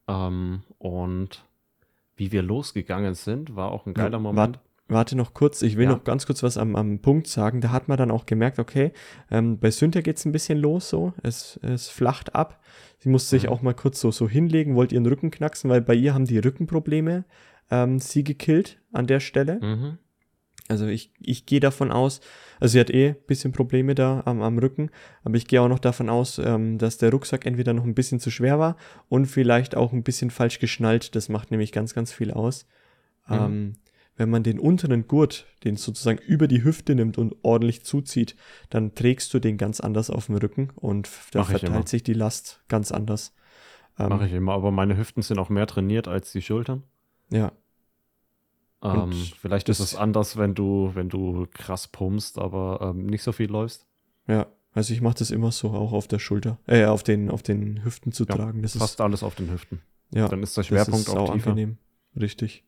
Ähm, und wie wir losgegangen sind, war auch ein geiler Ja, Moment. Warte noch kurz, ich will Ja. noch ganz kurz was am, am Punkt sagen. Da hat man dann auch gemerkt, okay, ähm, bei Sünder geht's ein bisschen los so, es, es flacht ab. Sie musste sich Mhm. auch mal kurz so, so hinlegen, wollte ihren Rücken knacksen, weil bei ihr haben die Rückenprobleme ähm, sie gekillt an der Stelle. Mhm. Also ich, ich gehe davon aus, also sie hat eh ein bisschen Probleme da am, am Rücken, aber ich gehe auch noch davon aus, ähm, dass der Rucksack entweder noch ein bisschen zu schwer war und vielleicht auch ein bisschen falsch geschnallt. Das macht nämlich ganz, ganz viel aus. Mhm. Ähm, wenn man den unteren Gurt, den sozusagen über die Hüfte nimmt und ordentlich zuzieht, dann trägst du den ganz anders auf dem Rücken und da verteilt sich die Last ganz anders. Ähm, Mache ich immer, aber meine Hüften sind auch mehr trainiert als die Schultern. Ja. Ähm, vielleicht ist es anders, wenn du, wenn du krass pumpst, aber ähm, nicht so viel läufst. Ja, also ich mache das immer so, auch auf der Schulter, äh, auf den, auf den Hüften zu ja, tragen. Das fast ist, alles auf den Hüften. Ja. Dann ist der Schwerpunkt ist auch tiefer. angenehm. Richtig.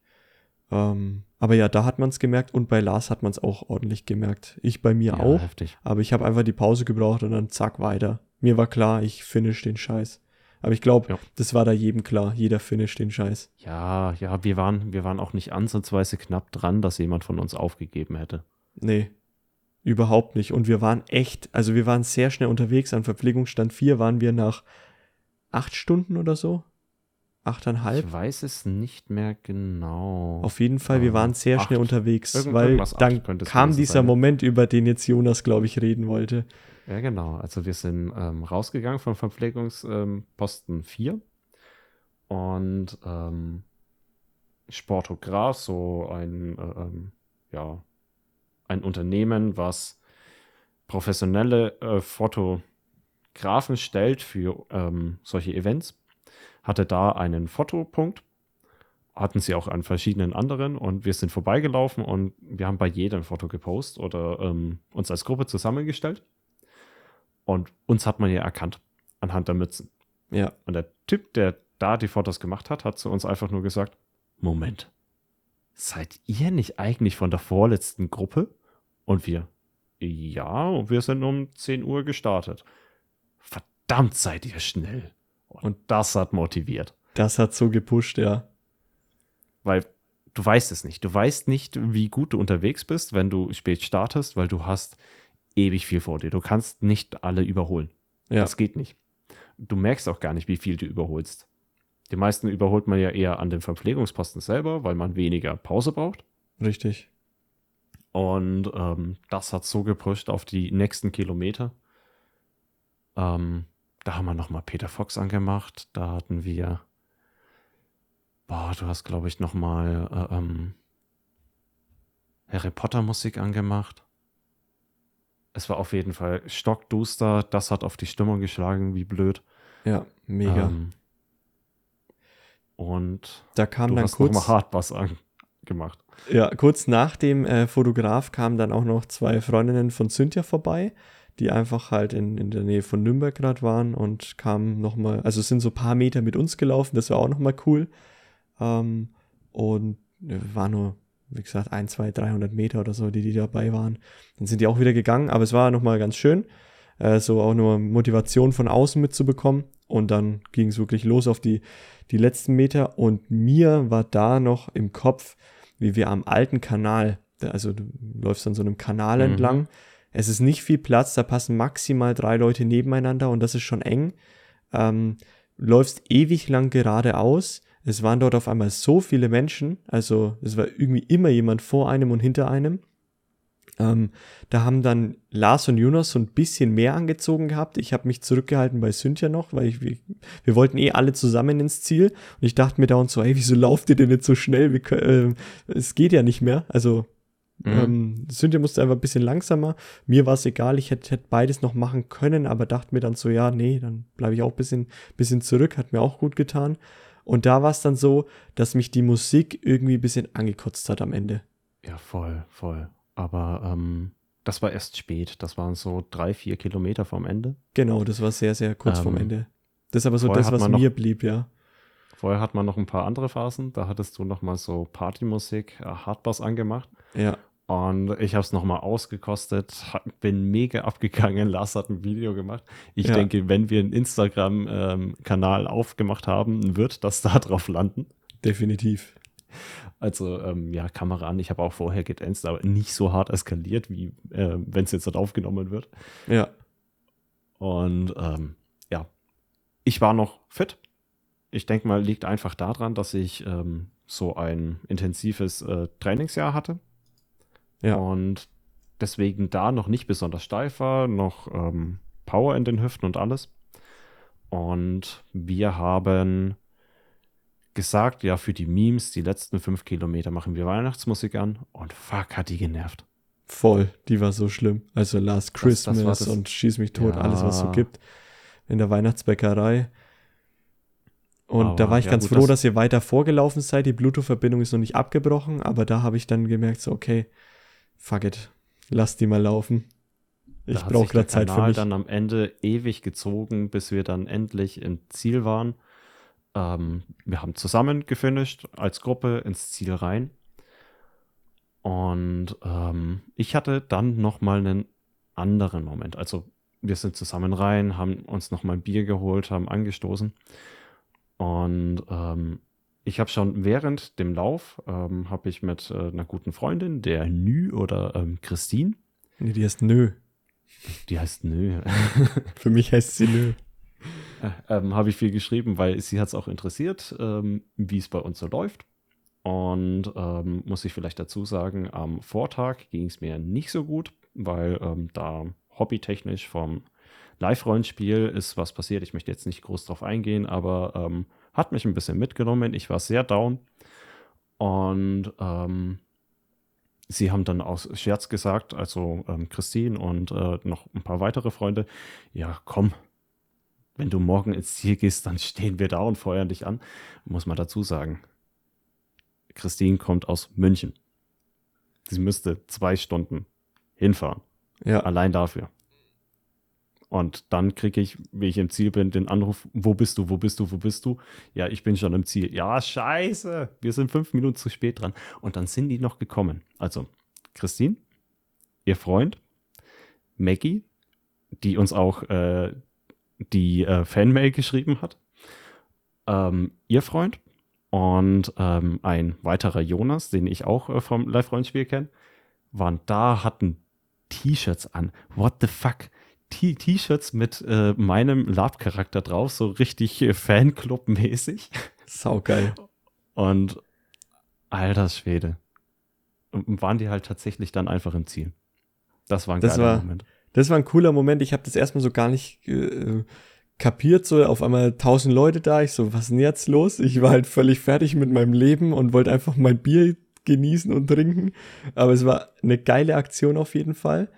Ähm, aber ja, da hat man es gemerkt und bei Lars hat man es auch ordentlich gemerkt. Ich bei mir ja, auch. Heftig. Aber ich habe einfach die Pause gebraucht und dann zack weiter. Mir war klar, ich finish den Scheiß. Aber ich glaube, ja. das war da jedem klar. Jeder finish den Scheiß. Ja, ja, wir waren, wir waren auch nicht ansatzweise knapp dran, dass jemand von uns aufgegeben hätte. Nee, überhaupt nicht. Und wir waren echt, also wir waren sehr schnell unterwegs. An Verpflegungsstand 4 waren wir nach acht Stunden oder so. Achteinhalb? Ich weiß es nicht mehr genau. Auf jeden Fall, wir waren sehr acht. schnell unterwegs, Irgend weil dann kam dieser sein. Moment, über den jetzt Jonas, glaube ich, reden wollte. Ja, genau. Also wir sind ähm, rausgegangen vom Verpflegungsposten ähm, 4 und ähm, Sportograph, so ein, äh, ähm, ja, ein Unternehmen, was professionelle äh, Fotografen stellt für ähm, solche Events hatte da einen Fotopunkt, hatten sie auch an verschiedenen anderen und wir sind vorbeigelaufen und wir haben bei jedem Foto gepostet oder ähm, uns als Gruppe zusammengestellt. Und uns hat man ja erkannt anhand der Mützen. Ja. Und der Typ, der da die Fotos gemacht hat, hat zu uns einfach nur gesagt: Moment, seid ihr nicht eigentlich von der vorletzten Gruppe? Und wir, ja, wir sind um 10 Uhr gestartet. Verdammt seid ihr schnell. Und das hat motiviert. Das hat so gepusht, ja. Weil du weißt es nicht. Du weißt nicht, wie gut du unterwegs bist, wenn du spät startest, weil du hast ewig viel vor dir. Du kannst nicht alle überholen. Ja. Das geht nicht. Du merkst auch gar nicht, wie viel du überholst. Die meisten überholt man ja eher an den Verpflegungsposten selber, weil man weniger Pause braucht. Richtig. Und ähm, das hat so gepusht auf die nächsten Kilometer. Ähm, da haben wir nochmal Peter Fox angemacht. Da hatten wir, boah, du hast, glaube ich, nochmal äh, ähm, Harry Potter Musik angemacht. Es war auf jeden Fall stockduster. Das hat auf die Stimmung geschlagen, wie blöd. Ja, mega. Ähm, und da kam du dann hast kurz mal Hardbass angemacht. Ja, kurz nach dem äh, Fotograf kamen dann auch noch zwei Freundinnen von Cynthia vorbei die einfach halt in, in der Nähe von Nürnberg gerade waren und kamen nochmal, also sind so ein paar Meter mit uns gelaufen, das war auch nochmal cool. Ähm, und war nur, wie gesagt, ein, zwei, 300 Meter oder so, die, die dabei waren. Dann sind die auch wieder gegangen, aber es war nochmal ganz schön, äh, so auch nur Motivation von außen mitzubekommen. Und dann ging es wirklich los auf die, die letzten Meter. Und mir war da noch im Kopf, wie wir am alten Kanal, also du läufst an so einem Kanal mhm. entlang, es ist nicht viel Platz, da passen maximal drei Leute nebeneinander und das ist schon eng. Ähm, läufst ewig lang geradeaus. Es waren dort auf einmal so viele Menschen, also es war irgendwie immer jemand vor einem und hinter einem. Ähm, da haben dann Lars und Jonas so ein bisschen mehr angezogen gehabt. Ich habe mich zurückgehalten bei Cynthia noch, weil ich, wir, wir, wollten eh alle zusammen ins Ziel. Und ich dachte mir da und so, hey, wieso lauft ihr denn nicht so schnell? Wir, äh, es geht ja nicht mehr. Also Mhm. Ähm, Cynthia musste einfach ein bisschen langsamer. Mir war es egal, ich hätte, hätte beides noch machen können, aber dachte mir dann so, ja, nee, dann bleibe ich auch ein bisschen, bisschen zurück, hat mir auch gut getan. Und da war es dann so, dass mich die Musik irgendwie ein bisschen angekotzt hat am Ende. Ja, voll, voll. Aber ähm, das war erst spät. Das waren so drei, vier Kilometer vom Ende. Genau, das war sehr, sehr kurz ähm, vom Ende. Das ist aber so das, was mir blieb, ja. Vorher hat man noch ein paar andere Phasen. Da hattest du noch mal so Partymusik, äh, Hardbass angemacht. Ja. Und ich habe es nochmal ausgekostet, bin mega abgegangen. Lars hat ein Video gemacht. Ich ja. denke, wenn wir einen Instagram-Kanal ähm, aufgemacht haben, wird das da drauf landen. Definitiv. Also, ähm, ja, Kamera an. Ich habe auch vorher gedanced, aber nicht so hart eskaliert, wie äh, wenn es jetzt dort aufgenommen wird. Ja. Und ähm, ja, ich war noch fit. Ich denke mal, liegt einfach daran, dass ich ähm, so ein intensives äh, Trainingsjahr hatte Ja. Und deswegen da noch nicht besonders steif war, noch ähm, Power in den Hüften und alles. Und wir haben gesagt, ja, für die Memes, die letzten fünf Kilometer machen wir Weihnachtsmusik an. Und fuck, hat die genervt. Voll, die war so schlimm. Also Last das Christmas war das- und Schieß mich tot, Ja. alles was so gibt. In der Weihnachtsbäckerei. Und Aber, da war ich ja, ganz gut, froh, das- dass ihr weiter vorgelaufen seid. Die Bluetooth-Verbindung ist noch nicht abgebrochen, aber da habe ich dann gemerkt, so, okay, fuck it, lass die mal laufen. Ich Da brauche gerade Zeit für Kanal mich. dann am Ende ewig gezogen, bis wir dann endlich im Ziel waren. Ähm, wir haben zusammen gefinisht, als Gruppe ins Ziel rein. Und ähm, ich hatte dann noch mal einen anderen Moment. Also wir sind zusammen rein, haben uns noch mal ein Bier geholt, haben angestoßen. Und ähm, ich habe schon während dem Lauf, ähm, habe ich mit äh, einer guten Freundin, der Nü oder ähm, Christine, Nee, die heißt Nö. die heißt Nö, Für mich heißt sie Nö. ähm, habe ich viel geschrieben, weil sie hat es auch interessiert, ähm, wie es bei uns so läuft. Und ähm, muss ich vielleicht dazu sagen, am Vortag ging es mir nicht so gut, weil ähm, da hobbytechnisch vom Live-Rollenspiel ist was passiert. Ich möchte jetzt nicht groß drauf eingehen, aber ähm, hat mich ein bisschen mitgenommen. Ich war sehr down. Und ähm, sie haben dann aus Scherz gesagt, also ähm, Christine und äh, noch ein paar weitere Freunde, ja, komm, wenn du morgen ins Ziel gehst, dann stehen wir da und feuern dich an. Muss man dazu sagen. Christine kommt aus München. Sie müsste zwei Stunden hinfahren. Ja, Allein dafür. Und dann kriege ich, wie ich im Ziel bin, den Anruf, wo bist du, wo bist du, wo bist du? Ja, ich bin schon im Ziel. Ja, scheiße, wir sind fünf Minuten zu spät dran. Und dann sind die noch gekommen. Also, Christine, ihr Freund, Maggie, die uns auch äh, die äh, Fanmail geschrieben hat, ähm, ihr Freund und ähm, ein weiterer Jonas, den ich auch äh, vom Live-Rollenspiel kenne, waren da, hatten T-Shirts an. What the fuck? T-Shirts mit äh, meinem Lab-Charakter drauf, so richtig äh, Fanclub-mäßig. saugeil. Und alter Schwede. Und waren die halt tatsächlich dann einfach im Ziel. Das war ein Das geiler war- Moment. Das war ein cooler Moment. Ich habe das erstmal so gar nicht äh, kapiert. So auf einmal tausend Leute da. Ich so, was ist denn jetzt los? Ich war halt völlig fertig mit meinem Leben und wollte einfach mein Bier genießen und trinken. Aber es war eine geile Aktion auf jeden Fall.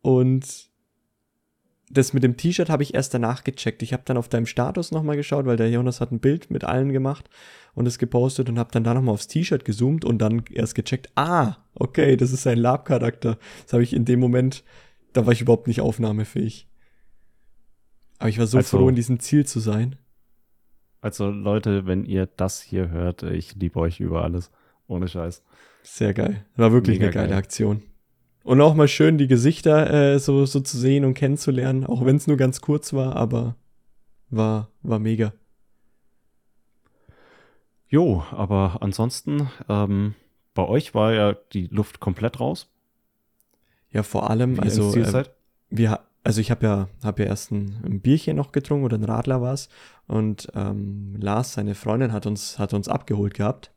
Und das mit dem T-Shirt habe ich erst danach gecheckt. Ich habe dann auf deinem Status nochmal geschaut, weil der Jonas hat ein Bild mit allen gemacht und es gepostet und habe dann da nochmal aufs T-Shirt gezoomt und dann erst gecheckt, ah, okay, das ist sein Lab-Charakter. Das habe ich in dem Moment, da war ich überhaupt nicht aufnahmefähig. Aber ich war so Also- froh, in diesem Ziel zu sein. Also Leute, wenn ihr das hier hört, ich liebe euch über alles. Ohne Scheiß. Sehr geil. War wirklich Mega eine geile geil. Aktion. Und auch mal schön, die Gesichter äh, so, so zu sehen und kennenzulernen, auch wenn es nur ganz kurz war, aber war, war mega. Jo, aber ansonsten, ähm, bei euch war ja die Luft komplett raus. Ja, vor allem, wie also äh, wir, also ich habe ja, hab ja erst ein, ein Bierchen noch getrunken oder ein Radler war's und ähm, Lars, seine Freundin, hat uns, hat uns abgeholt gehabt.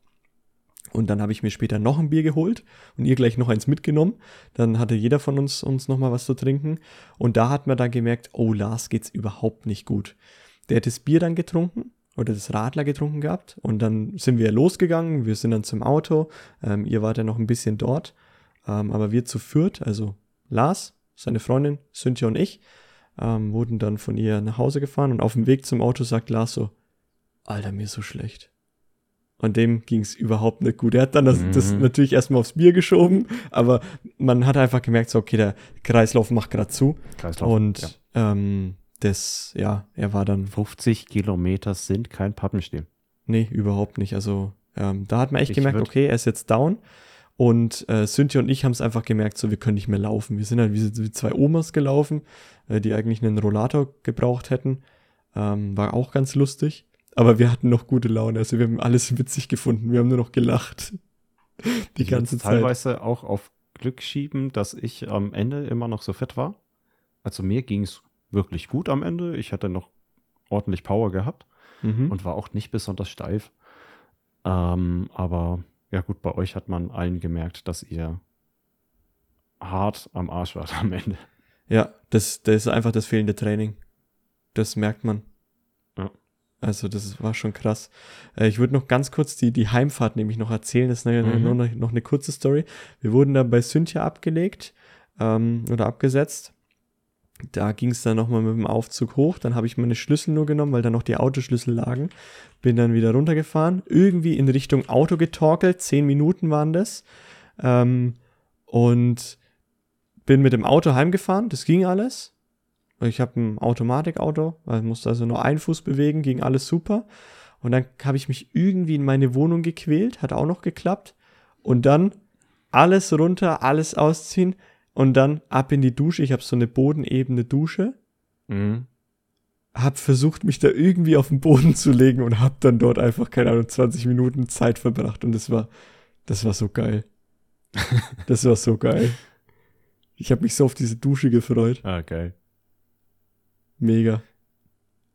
Und dann habe ich mir später noch ein Bier geholt und ihr gleich noch eins mitgenommen. Dann hatte jeder von uns uns noch mal was zu trinken. Und da hat man dann gemerkt, oh, Lars geht's überhaupt nicht gut. Der hat das Bier dann getrunken oder das Radler getrunken gehabt. Und dann sind wir losgegangen. Wir sind dann zum Auto. Ähm, ihr wart ja noch ein bisschen dort. Ähm, aber wir zu viert, also Lars, seine Freundin, Cynthia und ich, ähm, wurden dann von ihr nach Hause gefahren. Und auf dem Weg zum Auto sagt Lars so, Alter, mir ist so schlecht. Und dem ging's überhaupt nicht gut. Er hat dann das, das Mhm. natürlich erstmal aufs Bier geschoben, aber man hat einfach gemerkt, so, okay, der Kreislauf macht gerade zu. Kreislauf. Und ja. ähm, das, ja, er war dann, 50 Kilometer sind kein Pappenstiel. nee, überhaupt nicht. Also ähm, da hat man echt Ich gemerkt, okay, er ist jetzt down. Und äh, Cynthia und ich haben es einfach gemerkt, so wir können nicht mehr laufen. Wir sind halt wie, wie zwei Omas gelaufen, äh, die eigentlich einen Rollator gebraucht hätten. Ähm, war auch ganz lustig. Aber wir hatten noch gute Laune. Also wir haben alles witzig gefunden. Wir haben nur noch gelacht. Die Ich ganze Zeit. teilweise auch auf Glück schieben, dass ich am Ende immer noch so fit war. Also mir ging es wirklich gut am Ende. Ich hatte noch ordentlich Power gehabt Mhm. und war auch nicht besonders steif. Ähm, aber ja gut, bei euch hat man allen gemerkt, dass ihr hart am Arsch wart am Ende. Ja, das, das ist einfach das fehlende Training. Das merkt man. Also das war schon krass. Äh, ich würde noch ganz kurz die, die Heimfahrt nämlich noch erzählen. Das ist eine, Mhm. nur noch, noch eine kurze Story. Wir wurden dann bei Cynthia abgelegt ähm, oder abgesetzt. Da ging es dann nochmal mit dem Aufzug hoch. Dann habe ich meine Schlüssel nur genommen, weil da noch die Autoschlüssel lagen. Bin dann wieder runtergefahren. Irgendwie in Richtung Auto getorkelt. Zehn Minuten waren das. Ähm, und bin mit dem Auto heimgefahren. Das ging alles. Ich habe ein Automatikauto, ich musste also nur einen Fuß bewegen, ging alles super. Und dann habe ich mich irgendwie in meine Wohnung gequält, hat auch noch geklappt. Und dann alles runter, alles ausziehen und dann ab in die Dusche. Ich habe so eine bodenebene Dusche, Mhm. habe versucht, mich da irgendwie auf den Boden zu legen und habe dann dort einfach, keine Ahnung, 20 Minuten Zeit verbracht. Und das war, das war so geil. Das war so geil. Ich habe mich so auf diese Dusche gefreut. Ah, geil. Mega.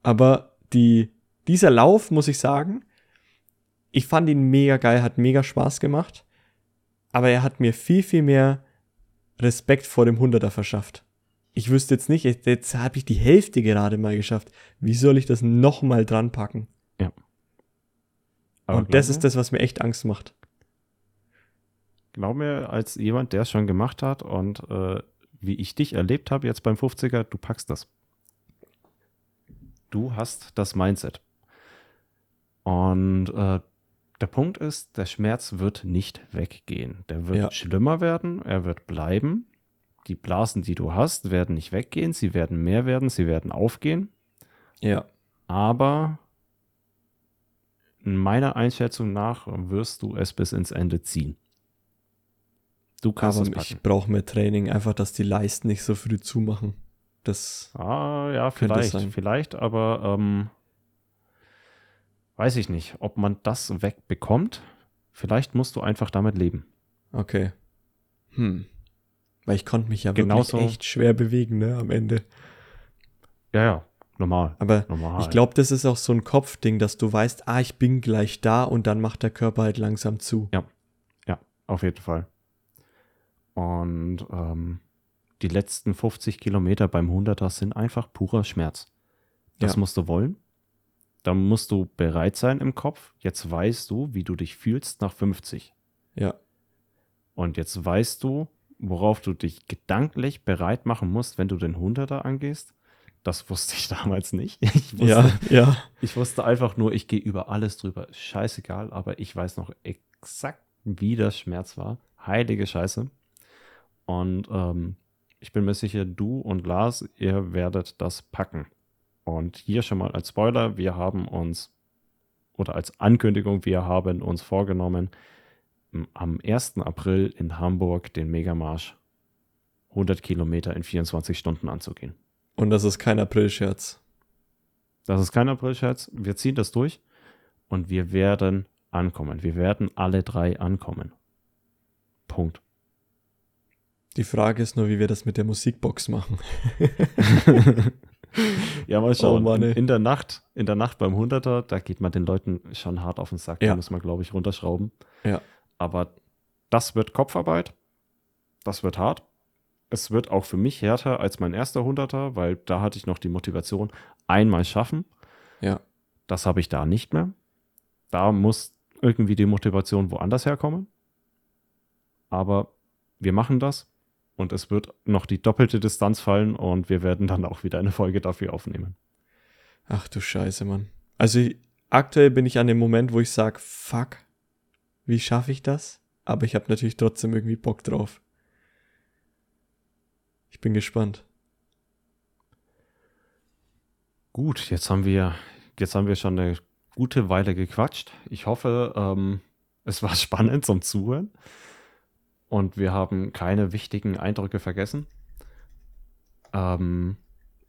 Aber die, dieser Lauf, muss ich sagen, ich fand ihn mega geil, hat mega Spaß gemacht. Aber er hat mir viel, viel mehr Respekt vor dem 100er verschafft. Ich wüsste jetzt nicht, jetzt, habe ich die Hälfte gerade mal geschafft. Wie soll ich das nochmal dran packen? Aber Und das ist das, was mir echt Angst macht. Glaub mir, als jemand, der es schon gemacht hat und äh, wie ich dich erlebt habe jetzt beim 50er, du packst das. Du hast das Mindset. Und äh, der Punkt ist, der Schmerz wird nicht weggehen. Der wird Ja. schlimmer werden, er wird bleiben. Die Blasen, die du hast, werden nicht weggehen, sie werden mehr werden, sie werden aufgehen. Ja. Aber meiner Einschätzung nach wirst du es bis ins Ende ziehen. Du kannst Aber es packen. ich brauche mehr Training, einfach, dass die Leisten nicht so früh zumachen. Das, Ah, ja, vielleicht, vielleicht, aber ähm, weiß ich nicht, ob man das wegbekommt. Vielleicht musst du einfach damit leben. okay. Hm. Weil ich konnte mich ja Genauso- wirklich echt schwer bewegen, ne, am Ende. Ja, ja, normal. Aber normal. Ich glaube, das ist auch so ein Kopfding, dass du weißt, ah, ich bin gleich da und dann macht der Körper halt langsam zu. Auf jeden Fall. Und ähm, die letzten 50 Kilometer beim 100er sind einfach purer Schmerz. Das Ja. musst du wollen. Da musst du bereit sein im Kopf. Jetzt weißt du, wie du dich fühlst nach 50. Ja, Und jetzt weißt du, worauf du dich gedanklich bereit machen musst, wenn du den 100er angehst. Das wusste ich damals nicht. Ich wusste, ja, ja. ich wusste einfach nur, ich gehe über alles drüber. Scheißegal, aber ich weiß noch exakt, wie der Schmerz war. Heilige Scheiße. Und ähm, ich bin mir sicher, du und Lars, ihr werdet das packen. Und hier schon mal als Spoiler, wir haben uns, oder als Ankündigung, wir haben uns vorgenommen, am 1. April in Hamburg den Megamarsch 100 Kilometer in 24 Stunden anzugehen. Und das ist kein Aprilscherz. Das ist kein Aprilscherz. Wir ziehen das durch und wir werden ankommen. Wir werden alle drei ankommen. Punkt. Die Frage ist nur, wie wir das mit der Musikbox machen. Ja, mal schauen. Oh Mann, in, ey. in der Nacht, in der Nacht beim 100er, da geht man den Leuten schon hart auf den Sack. Ja. Da muss man, glaube ich, runterschrauben. Ja. Aber das wird Kopfarbeit. Das wird hart. Es wird auch für mich härter als mein erster 100er, weil da hatte ich noch die Motivation, einmal schaffen. Ja. Das habe ich da nicht mehr. Da muss irgendwie die Motivation woanders herkommen. Aber wir machen das und es wird noch die doppelte Distanz fallen und wir werden dann auch wieder eine Folge dafür aufnehmen. Ach du Scheiße, Mann. Also aktuell bin ich an dem Moment, wo ich sage, fuck, wie schaffe ich das? Aber ich habe natürlich trotzdem irgendwie Bock drauf. Ich bin gespannt. Gut, jetzt haben wir, jetzt haben wir schon eine gute Weile gequatscht. Ich hoffe, ähm, es war spannend zum Zuhören und wir haben keine wichtigen Eindrücke vergessen. Ähm,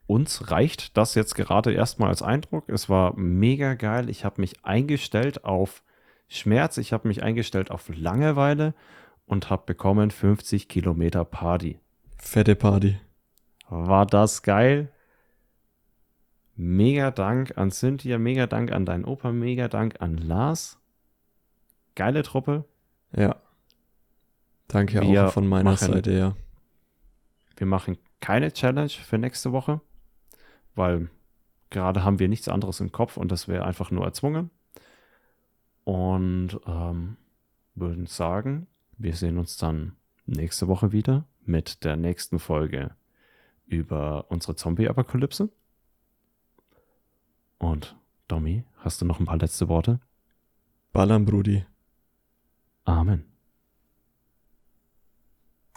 uns reicht das jetzt gerade erstmal als Eindruck. Es war mega geil. Ich habe mich eingestellt auf Schmerz, ich habe mich eingestellt auf Langeweile und habe bekommen 50 Kilometer Party. Fette Party. War das geil? Mega Dank an Cynthia, mega Dank an deinen Opa, mega Dank an Lars. Geile Truppe. Ja. Danke Wir auch von meiner machen- Seite, ja. wir machen keine Challenge für nächste Woche, weil gerade haben wir nichts anderes im Kopf und das wäre einfach nur erzwungen. Und ähm, würden sagen, wir sehen uns dann nächste Woche wieder mit der nächsten Folge über unsere Zombie-Apokalypse. Und Domi, hast du noch ein paar letzte Worte? Ballern, Brudi. Amen.